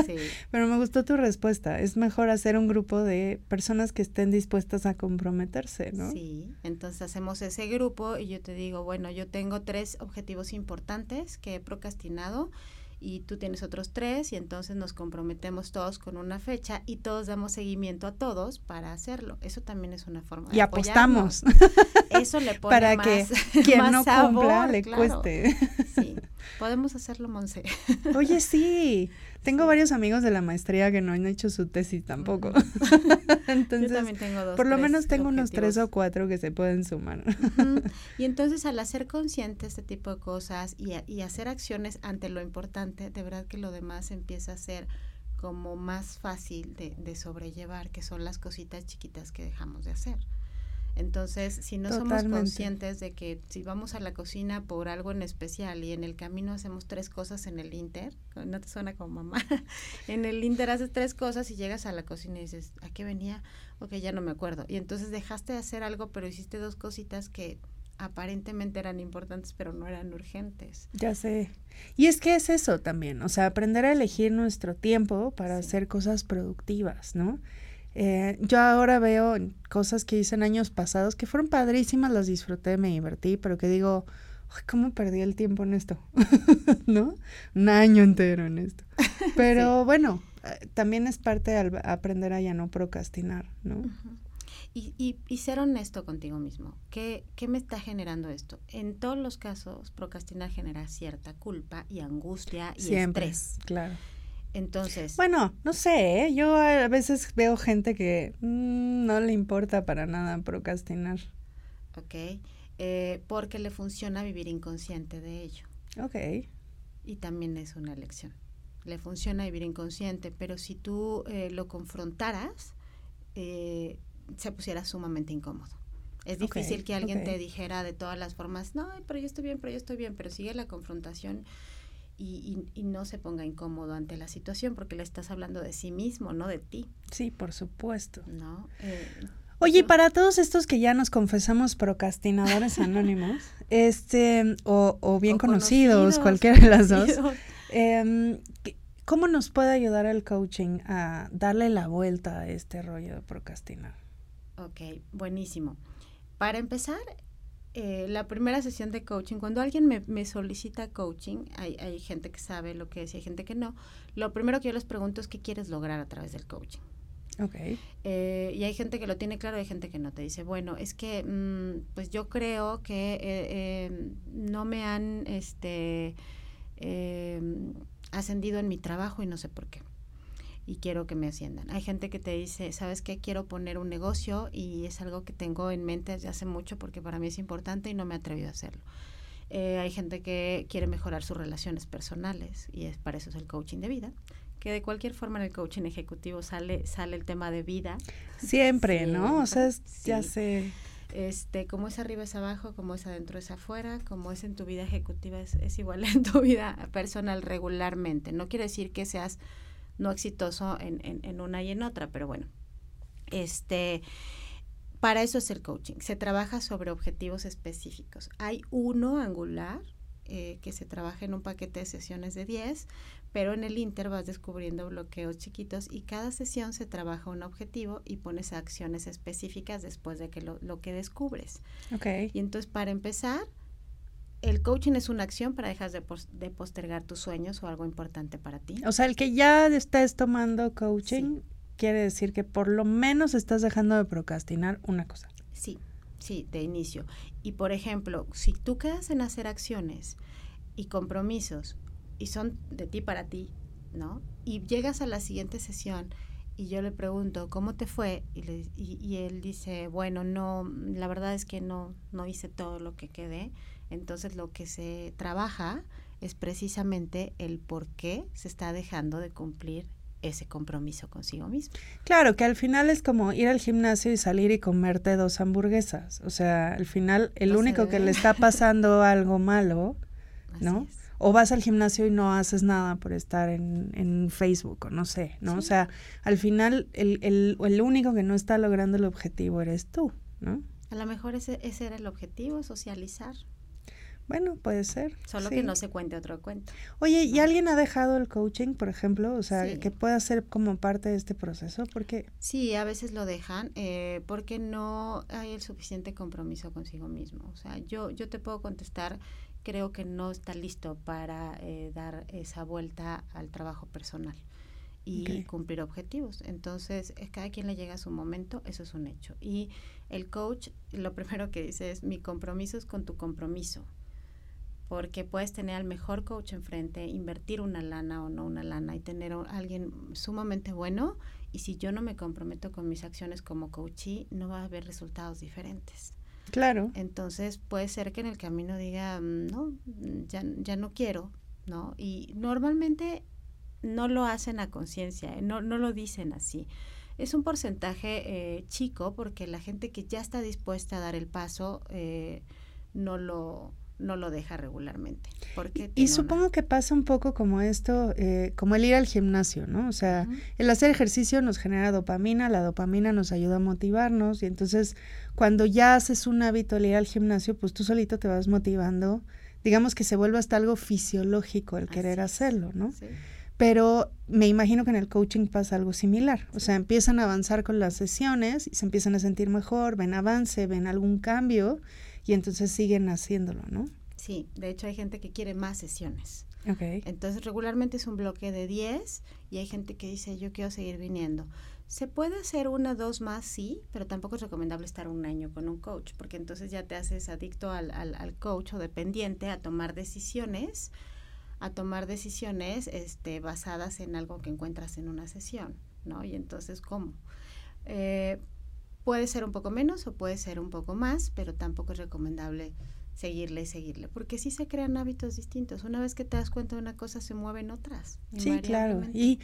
Sí. Pero me gustó tu respuesta. Es mejor hacer un grupo de personas que estén dispuestas a comprometerse, ¿no? Sí, entonces hacemos ese grupo y yo te digo, bueno, yo tengo tres objetivos importantes que he procrastinado y tú tienes otros tres y entonces nos comprometemos todos con una fecha y todos damos seguimiento a todos para hacerlo. Eso también es una forma de Y apostamos. Eso le pone para más, que quien no cumpla le cueste. Sí, podemos hacerlo, Monse. Oye, sí. Tengo varios amigos de la maestría que no han hecho su tesis tampoco. entonces, Yo también tengo dos. Por lo menos tengo unos tres o cuatro que se pueden sumar. Y entonces al hacer consciente este tipo de cosas y, y hacer acciones ante lo importante, de verdad que lo demás empieza a ser como más fácil de, de sobrellevar, que son las cositas chiquitas que dejamos de hacer. Entonces, si no somos conscientes de que si vamos a la cocina por algo en especial y en el camino hacemos tres cosas en el Inter, no te suena como mamá, en el Inter haces tres cosas y llegas a la cocina y dices, ¿a qué venía? Ok, ya no me acuerdo. Y entonces dejaste de hacer algo, pero hiciste dos cositas que aparentemente eran importantes, pero no eran urgentes. Ya sé. Y es que es eso también, o sea, aprender a elegir nuestro tiempo para hacer cosas productivas, ¿no? Eh, yo ahora veo cosas que hice en años pasados que fueron padrísimas, las disfruté, me divertí, pero que digo, ¿cómo perdí el tiempo en esto? ¿No? Un año entero en esto. Pero bueno, eh, también es parte de aprender a ya no procrastinar, ¿no? y, y, ser honesto contigo mismo. ¿Qué, ¿Qué me está generando esto? En todos los casos, procrastinar genera cierta culpa y angustia y Siempre, estrés. Claro. Entonces. Bueno, no sé, ¿eh? yo a veces veo gente que mm, no le importa para nada procrastinar. Ok, eh, porque le funciona vivir inconsciente de ello. Ok. Y también es una elección. Le funciona vivir inconsciente, pero si tú eh, lo confrontaras, se pusiera sumamente incómodo. Es difícil que alguien te dijera de todas las formas, no, pero yo estoy bien, pero yo estoy bien, pero sigue la confrontación y, y, no se ponga incómodo ante la situación porque le estás hablando de sí mismo, no de ti. Sí, por supuesto. ¿No? Eh, Oye, para todos estos que ya nos confesamos procrastinadores anónimos, este, o, o bien conocidos, cualquiera de las dos, eh, ¿cómo nos puede ayudar el coaching a darle la vuelta a este rollo de procrastinar? Ok, buenísimo. Para empezar, eh, la primera sesión de coaching, cuando alguien me, solicita coaching, hay, hay, gente que sabe lo que es y hay gente que no. Lo primero que yo les pregunto es qué quieres lograr a través del coaching. Ok. Eh, y hay gente que lo tiene claro y hay gente que no. Te dice, bueno, es que mm, pues yo creo que eh, no me han este, ascendido en mi trabajo y no sé por qué y quiero que me asciendan. Hay gente que te dice, ¿sabes qué? Quiero poner un negocio y es algo que tengo en mente desde hace mucho porque para mí es importante y no me he atrevido a hacerlo. Eh, hay gente que quiere mejorar sus relaciones personales y es para eso es el coaching de vida que de cualquier forma en el coaching ejecutivo sale sale el tema de vida siempre, no o sea ya sé este como es arriba es abajo como es adentro es afuera como es en tu vida ejecutiva es, es igual en tu vida personal regularmente no quiere decir que seas no exitoso en, en, una y en otra, pero bueno, este, para eso es el coaching. Se trabaja sobre objetivos específicos. Hay uno angular eh, que se trabaja en un paquete de sesiones de 10, pero en el Inter vas descubriendo bloqueos chiquitos y cada sesión se trabaja un objetivo y pones acciones específicas después de que lo, lo que descubres. Okay. Y entonces, para empezar, el coaching es una acción para dejar de, de, postergar tus sueños o algo importante para ti. O sea, el que ya estés tomando coaching quiere decir que por lo menos estás dejando de procrastinar una cosa. Sí, sí, de inicio. Y por ejemplo, si tú quedas en hacer acciones y compromisos y son de ti para ti, ¿no? Y llegas a la siguiente sesión y yo le pregunto, ¿cómo te fue? Y, le, y, y él dice, bueno, no, la verdad es que no, no hice todo lo que quedé entonces lo que se trabaja es precisamente el por qué se está dejando de cumplir ese compromiso consigo mismo. Claro, que al final es como ir al gimnasio y salir y comerte dos hamburguesas. O sea, al final el único que le está pasando algo malo, ¿no? O vas al gimnasio y no haces nada por estar en, en Facebook o no sé, ¿no? O sea, al final el, el, el único que no está logrando el objetivo eres tú, ¿no? A lo mejor ese, ese era el objetivo, socializar. Bueno, puede ser. Solo que no se cuente otro cuento. Oye, ¿y alguien ha dejado el coaching, por ejemplo? O sea, que pueda ser como parte de este proceso, porque Sí, a veces lo dejan eh, porque no hay el suficiente compromiso consigo mismo. O sea, yo, yo te puedo contestar, creo que no está listo para eh, dar esa vuelta al trabajo personal y cumplir objetivos. Entonces, cada quien le llega a su momento, eso es un hecho. Y el coach, lo primero que dice es, mi compromiso es con tu compromiso porque puedes tener al mejor coach enfrente, invertir una lana o no una lana y tener a alguien sumamente bueno y si yo no me comprometo con mis acciones como coachee, no va a haber resultados diferentes. Claro. Entonces puede ser que en el camino diga, mm, no, ya, ya no quiero, ¿no? Y normalmente no lo hacen a conciencia, no, no lo dicen así. Es un porcentaje eh, chico porque la gente que ya está dispuesta a dar el paso eh, no lo no lo deja regularmente. Porque y supongo que pasa un poco como esto, eh, como el ir al gimnasio, ¿no? O sea, el hacer ejercicio nos genera dopamina, la dopamina nos ayuda a motivarnos y entonces cuando ya haces un hábito el ir al gimnasio, pues tú solito te vas motivando, digamos que se vuelve hasta algo fisiológico el querer hacerlo, ¿no? Pero me imagino que en el coaching pasa algo similar. O sea, empiezan a avanzar con las sesiones y se empiezan a sentir mejor, ven avance, ven algún cambio y entonces siguen haciéndolo, ¿no? Sí, de hecho hay gente que quiere más sesiones. Okay. Entonces regularmente es un bloque de 10 y hay gente que dice yo quiero seguir viniendo. Se puede hacer una, dos más, sí, pero tampoco es recomendable estar un año con un coach, porque entonces ya te haces adicto al, al, al coach o dependiente a tomar decisiones, a tomar decisiones este, basadas en algo que encuentras en una sesión, ¿no? Y entonces, ¿cómo? Eh, Puede ser un poco menos o puede ser un poco más, pero tampoco es recomendable seguirle y seguirle, porque sí se crean hábitos distintos. Una vez que te das cuenta de una cosa, se mueven otras. Sí, claro. Y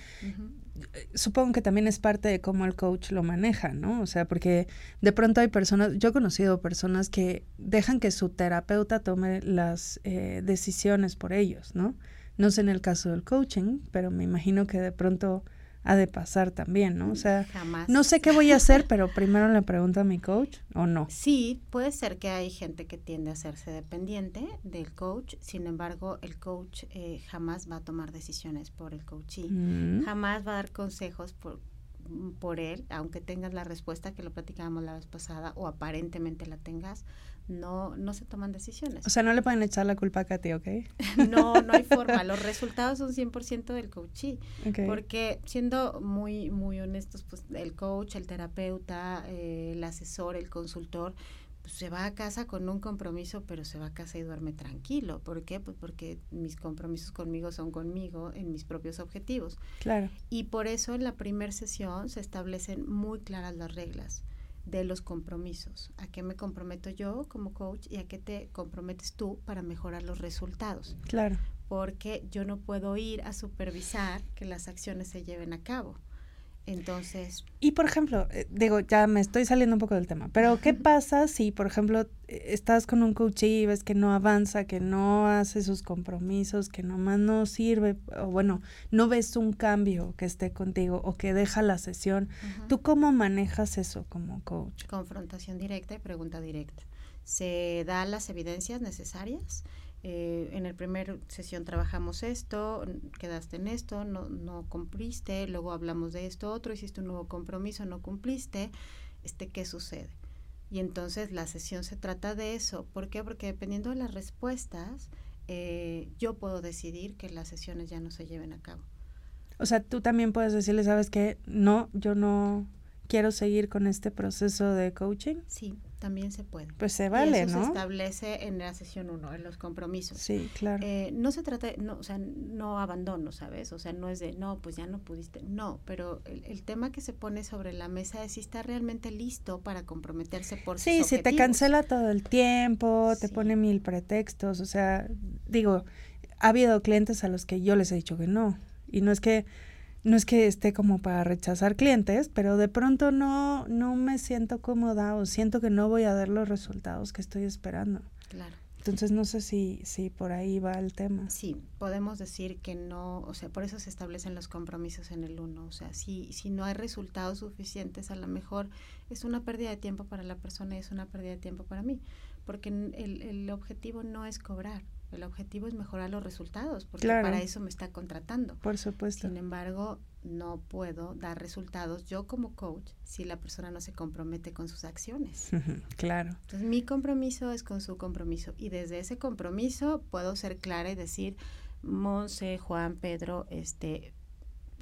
eh, supongo que también es parte de cómo el coach lo maneja, ¿no? O sea, porque de pronto hay personas, yo he conocido personas que dejan que su terapeuta tome las eh, decisiones por ellos, ¿no? No sé en el caso del coaching, pero me imagino que de pronto ha de pasar también, ¿no? O sea, no sé qué voy a hacer, pero primero le pregunto a mi coach o no. Sí, puede ser que hay gente que tiende a hacerse dependiente del coach, sin embargo, el coach eh, jamás va a tomar decisiones por el coachee, mm. jamás va a dar consejos por, por él, aunque tengas la respuesta que lo platicábamos la vez pasada o aparentemente la tengas, no, no se toman decisiones. O sea, no le pueden echar la culpa a Katy, ¿ok? no, no hay forma. Los resultados son 100% del coachee. Porque siendo muy, muy honestos, pues el coach, el terapeuta, eh, el asesor, el consultor, pues se va a casa con un compromiso, pero se va a casa y duerme tranquilo. ¿Por qué? Pues porque mis compromisos conmigo son conmigo en mis propios objetivos. Claro. Y por eso en la primera sesión se establecen muy claras las reglas de los compromisos. ¿A qué me comprometo yo como coach y a qué te comprometes tú para mejorar los resultados? Claro. Porque yo no puedo ir a supervisar que las acciones se lleven a cabo. Entonces. Y por ejemplo, eh, digo, ya me estoy saliendo un poco del tema, pero ¿qué pasa si, por ejemplo, eh, estás con un coach y ves que no avanza, que no hace sus compromisos, que nomás no sirve, o bueno, no ves un cambio que esté contigo o que deja la sesión? ¿Tú cómo manejas eso como coach? Confrontación directa y pregunta directa. Se dan las evidencias necesarias eh, en el primer sesión trabajamos esto, quedaste en esto, no, no cumpliste, luego hablamos de esto otro, hiciste un nuevo compromiso, no cumpliste, este, ¿qué sucede? Y entonces la sesión se trata de eso. ¿Por qué? Porque dependiendo de las respuestas, eh, yo puedo decidir que las sesiones ya no se lleven a cabo. O sea, tú también puedes decirle, ¿sabes qué? No, yo no quiero seguir con este proceso de coaching. Sí, también se puede. Pues se vale, y eso se establece en la sesión 1, en los compromisos. Sí, claro. Eh, no se trata, no, o sea, no abandono, ¿sabes? O sea, no es de, no, pues ya no pudiste. No, pero el, tema que se pone sobre la mesa es si está realmente listo para comprometerse por Sí, si te cancela todo el tiempo, te pone mil pretextos, o sea, digo, ha habido clientes a los que yo les he dicho que no. Y no es que no es que esté como para rechazar clientes, pero de pronto no, no me siento cómoda o siento que no voy a dar los resultados que estoy esperando. Claro. Entonces no sé si, si por ahí va el tema. Sí, podemos decir que no, o sea, por eso se establecen los compromisos en el uno. O sea, si, si no hay resultados suficientes, a lo mejor es una pérdida de tiempo para la persona y es una pérdida de tiempo para mí. Porque el, el objetivo no es cobrar, el objetivo es mejorar los resultados, porque para eso me está contratando. Por supuesto. Sin embargo, no puedo dar resultados yo como coach si la persona no se compromete con sus acciones. claro. Entonces, mi compromiso es con su compromiso y desde ese compromiso puedo ser clara y decir, Monse, Juan, Pedro, este,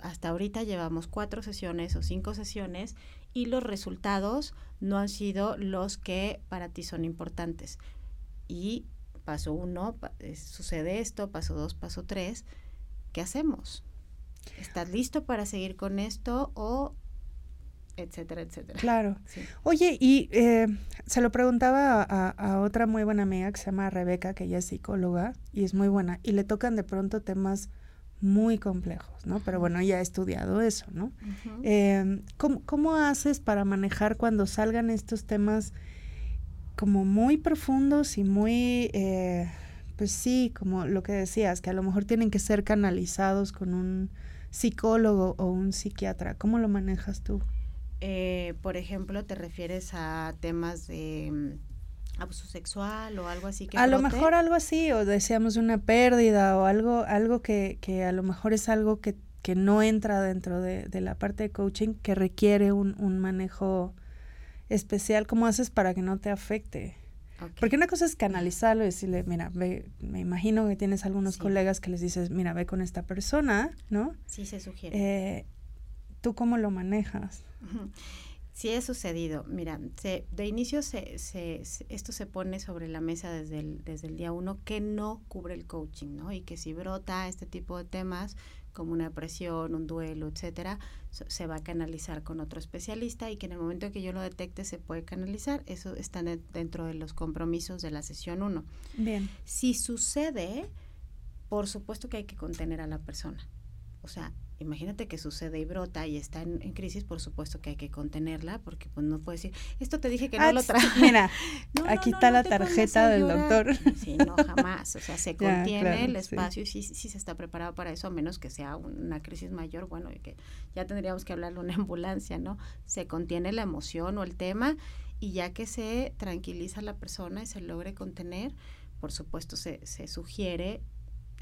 hasta ahorita llevamos cuatro sesiones o cinco sesiones y los resultados no han sido los que para ti son importantes. Y paso uno, sucede esto, paso dos, paso tres, ¿qué hacemos? ¿Estás listo para seguir con esto o etcétera, etcétera? Claro. Oye, y eh, se lo preguntaba a, a, otra muy buena amiga que se llama Rebeca, que ella es psicóloga y es muy buena, y le tocan de pronto temas muy complejos, ¿no? Pero bueno, ya he estudiado eso, ¿no? Em, ¿cómo, haces para manejar cuando salgan estos temas como muy profundos y muy, eh, pues sí, como lo que decías, que a lo mejor tienen que ser canalizados con un psicólogo o un psiquiatra? ¿Cómo lo manejas tú? Eh, por ejemplo, ¿te refieres a temas de mm, abuso sexual o algo así que a lo mejor algo así o deseamos una pérdida o algo algo que, que a lo mejor es algo que, que no entra dentro de, de, la parte de coaching que requiere un, un, manejo especial cómo haces para que no te afecte porque una cosa es canalizarlo y decirle mira ve me imagino que tienes algunos colegas que les dices mira ve con esta persona no sí se sugiere. Eh, tú cómo lo manejas Sí ha sucedido. Mira, de inicio se, se, esto se pone sobre la mesa desde el, desde el día uno que no cubre el coaching, ¿no? Y que si brota este tipo de temas como una depresión, un duelo, etcétera, se va a canalizar con otro especialista y que en el momento que yo lo detecte se puede canalizar. Eso está dentro de los compromisos de la sesión 1. Bien. Si sucede, por supuesto que hay que contener a la persona. O sea, imagínate que sucede y brota y está en, crisis, por supuesto que hay que contenerla, porque pues no puede decir, esto te dije que no ah, lo traje. Mira, aquí está la tarjeta del doctor. Sí, no, jamás. O sea, se contiene el espacio y sí, sí se está preparado para eso, a menos que sea una crisis mayor, bueno, y que ya tendríamos que hablarle una ambulancia, ¿no? Se contiene la emoción o el tema y ya que se tranquiliza la persona y se logre contener, por supuesto se, se sugiere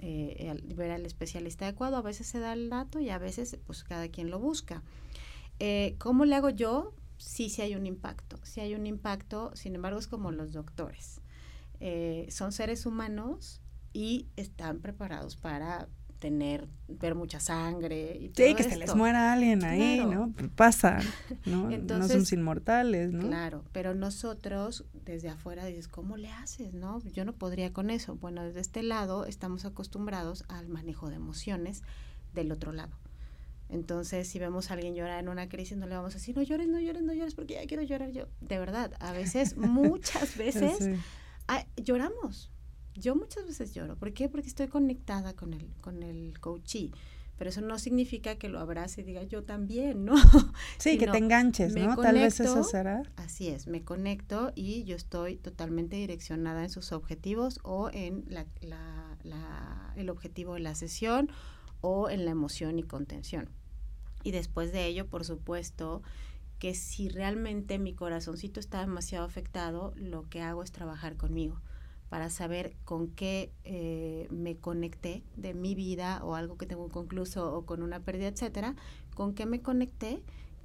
eh, ver al especialista adecuado. A veces se da el dato y a veces pues cada quien lo busca. Eh, ¿Cómo le hago yo? Sí, sí hay un impacto. Sí hay un impacto, sin embargo es como los doctores. Eh, son seres humanos y están preparados para tener, ver mucha sangre y todo Sí, que se les muera alguien ahí, ¿no? Pasa, ¿no? no somos inmortales, ¿no? Claro, pero nosotros desde afuera dices, ¿cómo le haces, no? Yo no podría con eso. Bueno, desde este lado estamos acostumbrados al manejo de emociones del otro lado. Entonces, si vemos a alguien llorar en una crisis, no le vamos a decir, no llores, no llores, no llores, porque ya quiero llorar yo. De verdad, a veces, muchas veces, lloramos yo muchas veces lloro. ¿Por qué? Porque estoy conectada con el, con el coachee. Pero eso no significa que lo abrace y diga yo también, ¿no? Sí, que te enganches, ¿no? Tal vez eso será. Así es, me conecto y yo estoy totalmente direccionada en sus objetivos o en la, la, el objetivo de la sesión o en la emoción y contención. Y después de ello, por supuesto, que si realmente mi corazoncito está demasiado afectado, lo que hago es trabajar conmigo para saber con qué eh, me conecté de mi vida o algo que tengo concluso o con una pérdida, etcétera, con qué me conecté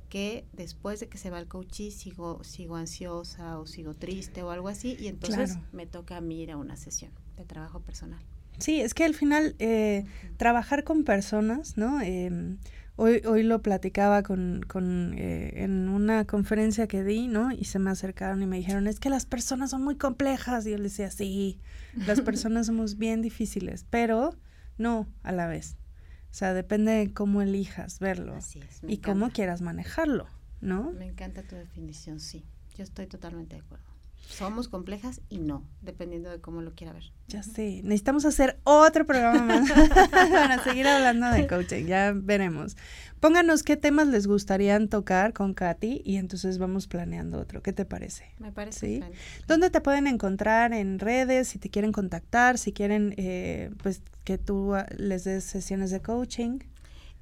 que después de que se va el coachí sigo sigo ansiosa o sigo triste o algo así y entonces me toca a mí ir a una sesión de trabajo personal. Sí, es que al final eh, trabajar con personas, ¿no? Eh, Hoy, hoy lo platicaba con, con eh, en una conferencia que di, ¿no? Y se me acercaron y me dijeron, es que las personas son muy complejas. Y yo les decía, sí, las personas somos bien difíciles, pero no a la vez. O sea, depende de cómo elijas verlo y cómo quieras manejarlo, ¿no? Me encanta tu definición, sí. Yo estoy totalmente de acuerdo somos complejas y no, dependiendo de cómo lo quiera ver. Ya sé, necesitamos hacer otro programa más para seguir hablando de coaching, ya veremos. Pónganos qué temas les gustaría tocar con Katy y entonces vamos planeando otro. ¿Qué te parece? Me parece. ¿Sí? ¿Dónde te pueden encontrar en redes? Si te quieren contactar, si quieren eh, pues que tú ah, les des sesiones de coaching.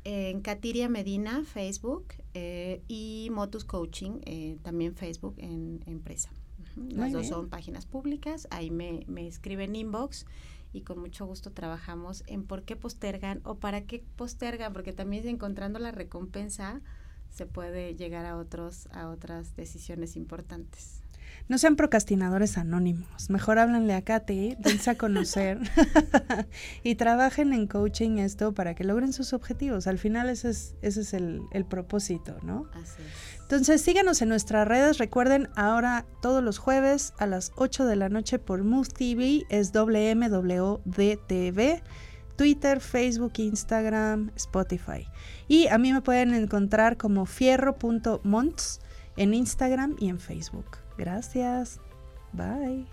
En Katiria Medina, Facebook, eh, y Motus Coaching, eh, también Facebook en empresa. Las dos son páginas públicas, ahí me, me escriben inbox y con mucho gusto trabajamos en por qué postergan o para qué postergan, porque también encontrando la recompensa se puede llegar a otros a otras decisiones importantes. No sean procrastinadores anónimos, mejor háblanle a Katy, dense a conocer y trabajen en coaching esto para que logren sus objetivos. Al final ese es, ese es el, el propósito, ¿no? Así es. Entonces síganos en nuestras redes. Recuerden, ahora todos los jueves a las 8 de la noche por Move TV es WMWDTV. Twitter, Facebook, Instagram, Spotify. Y a mí me pueden encontrar como fierro.monts en Instagram y en Facebook. Gracias. Bye.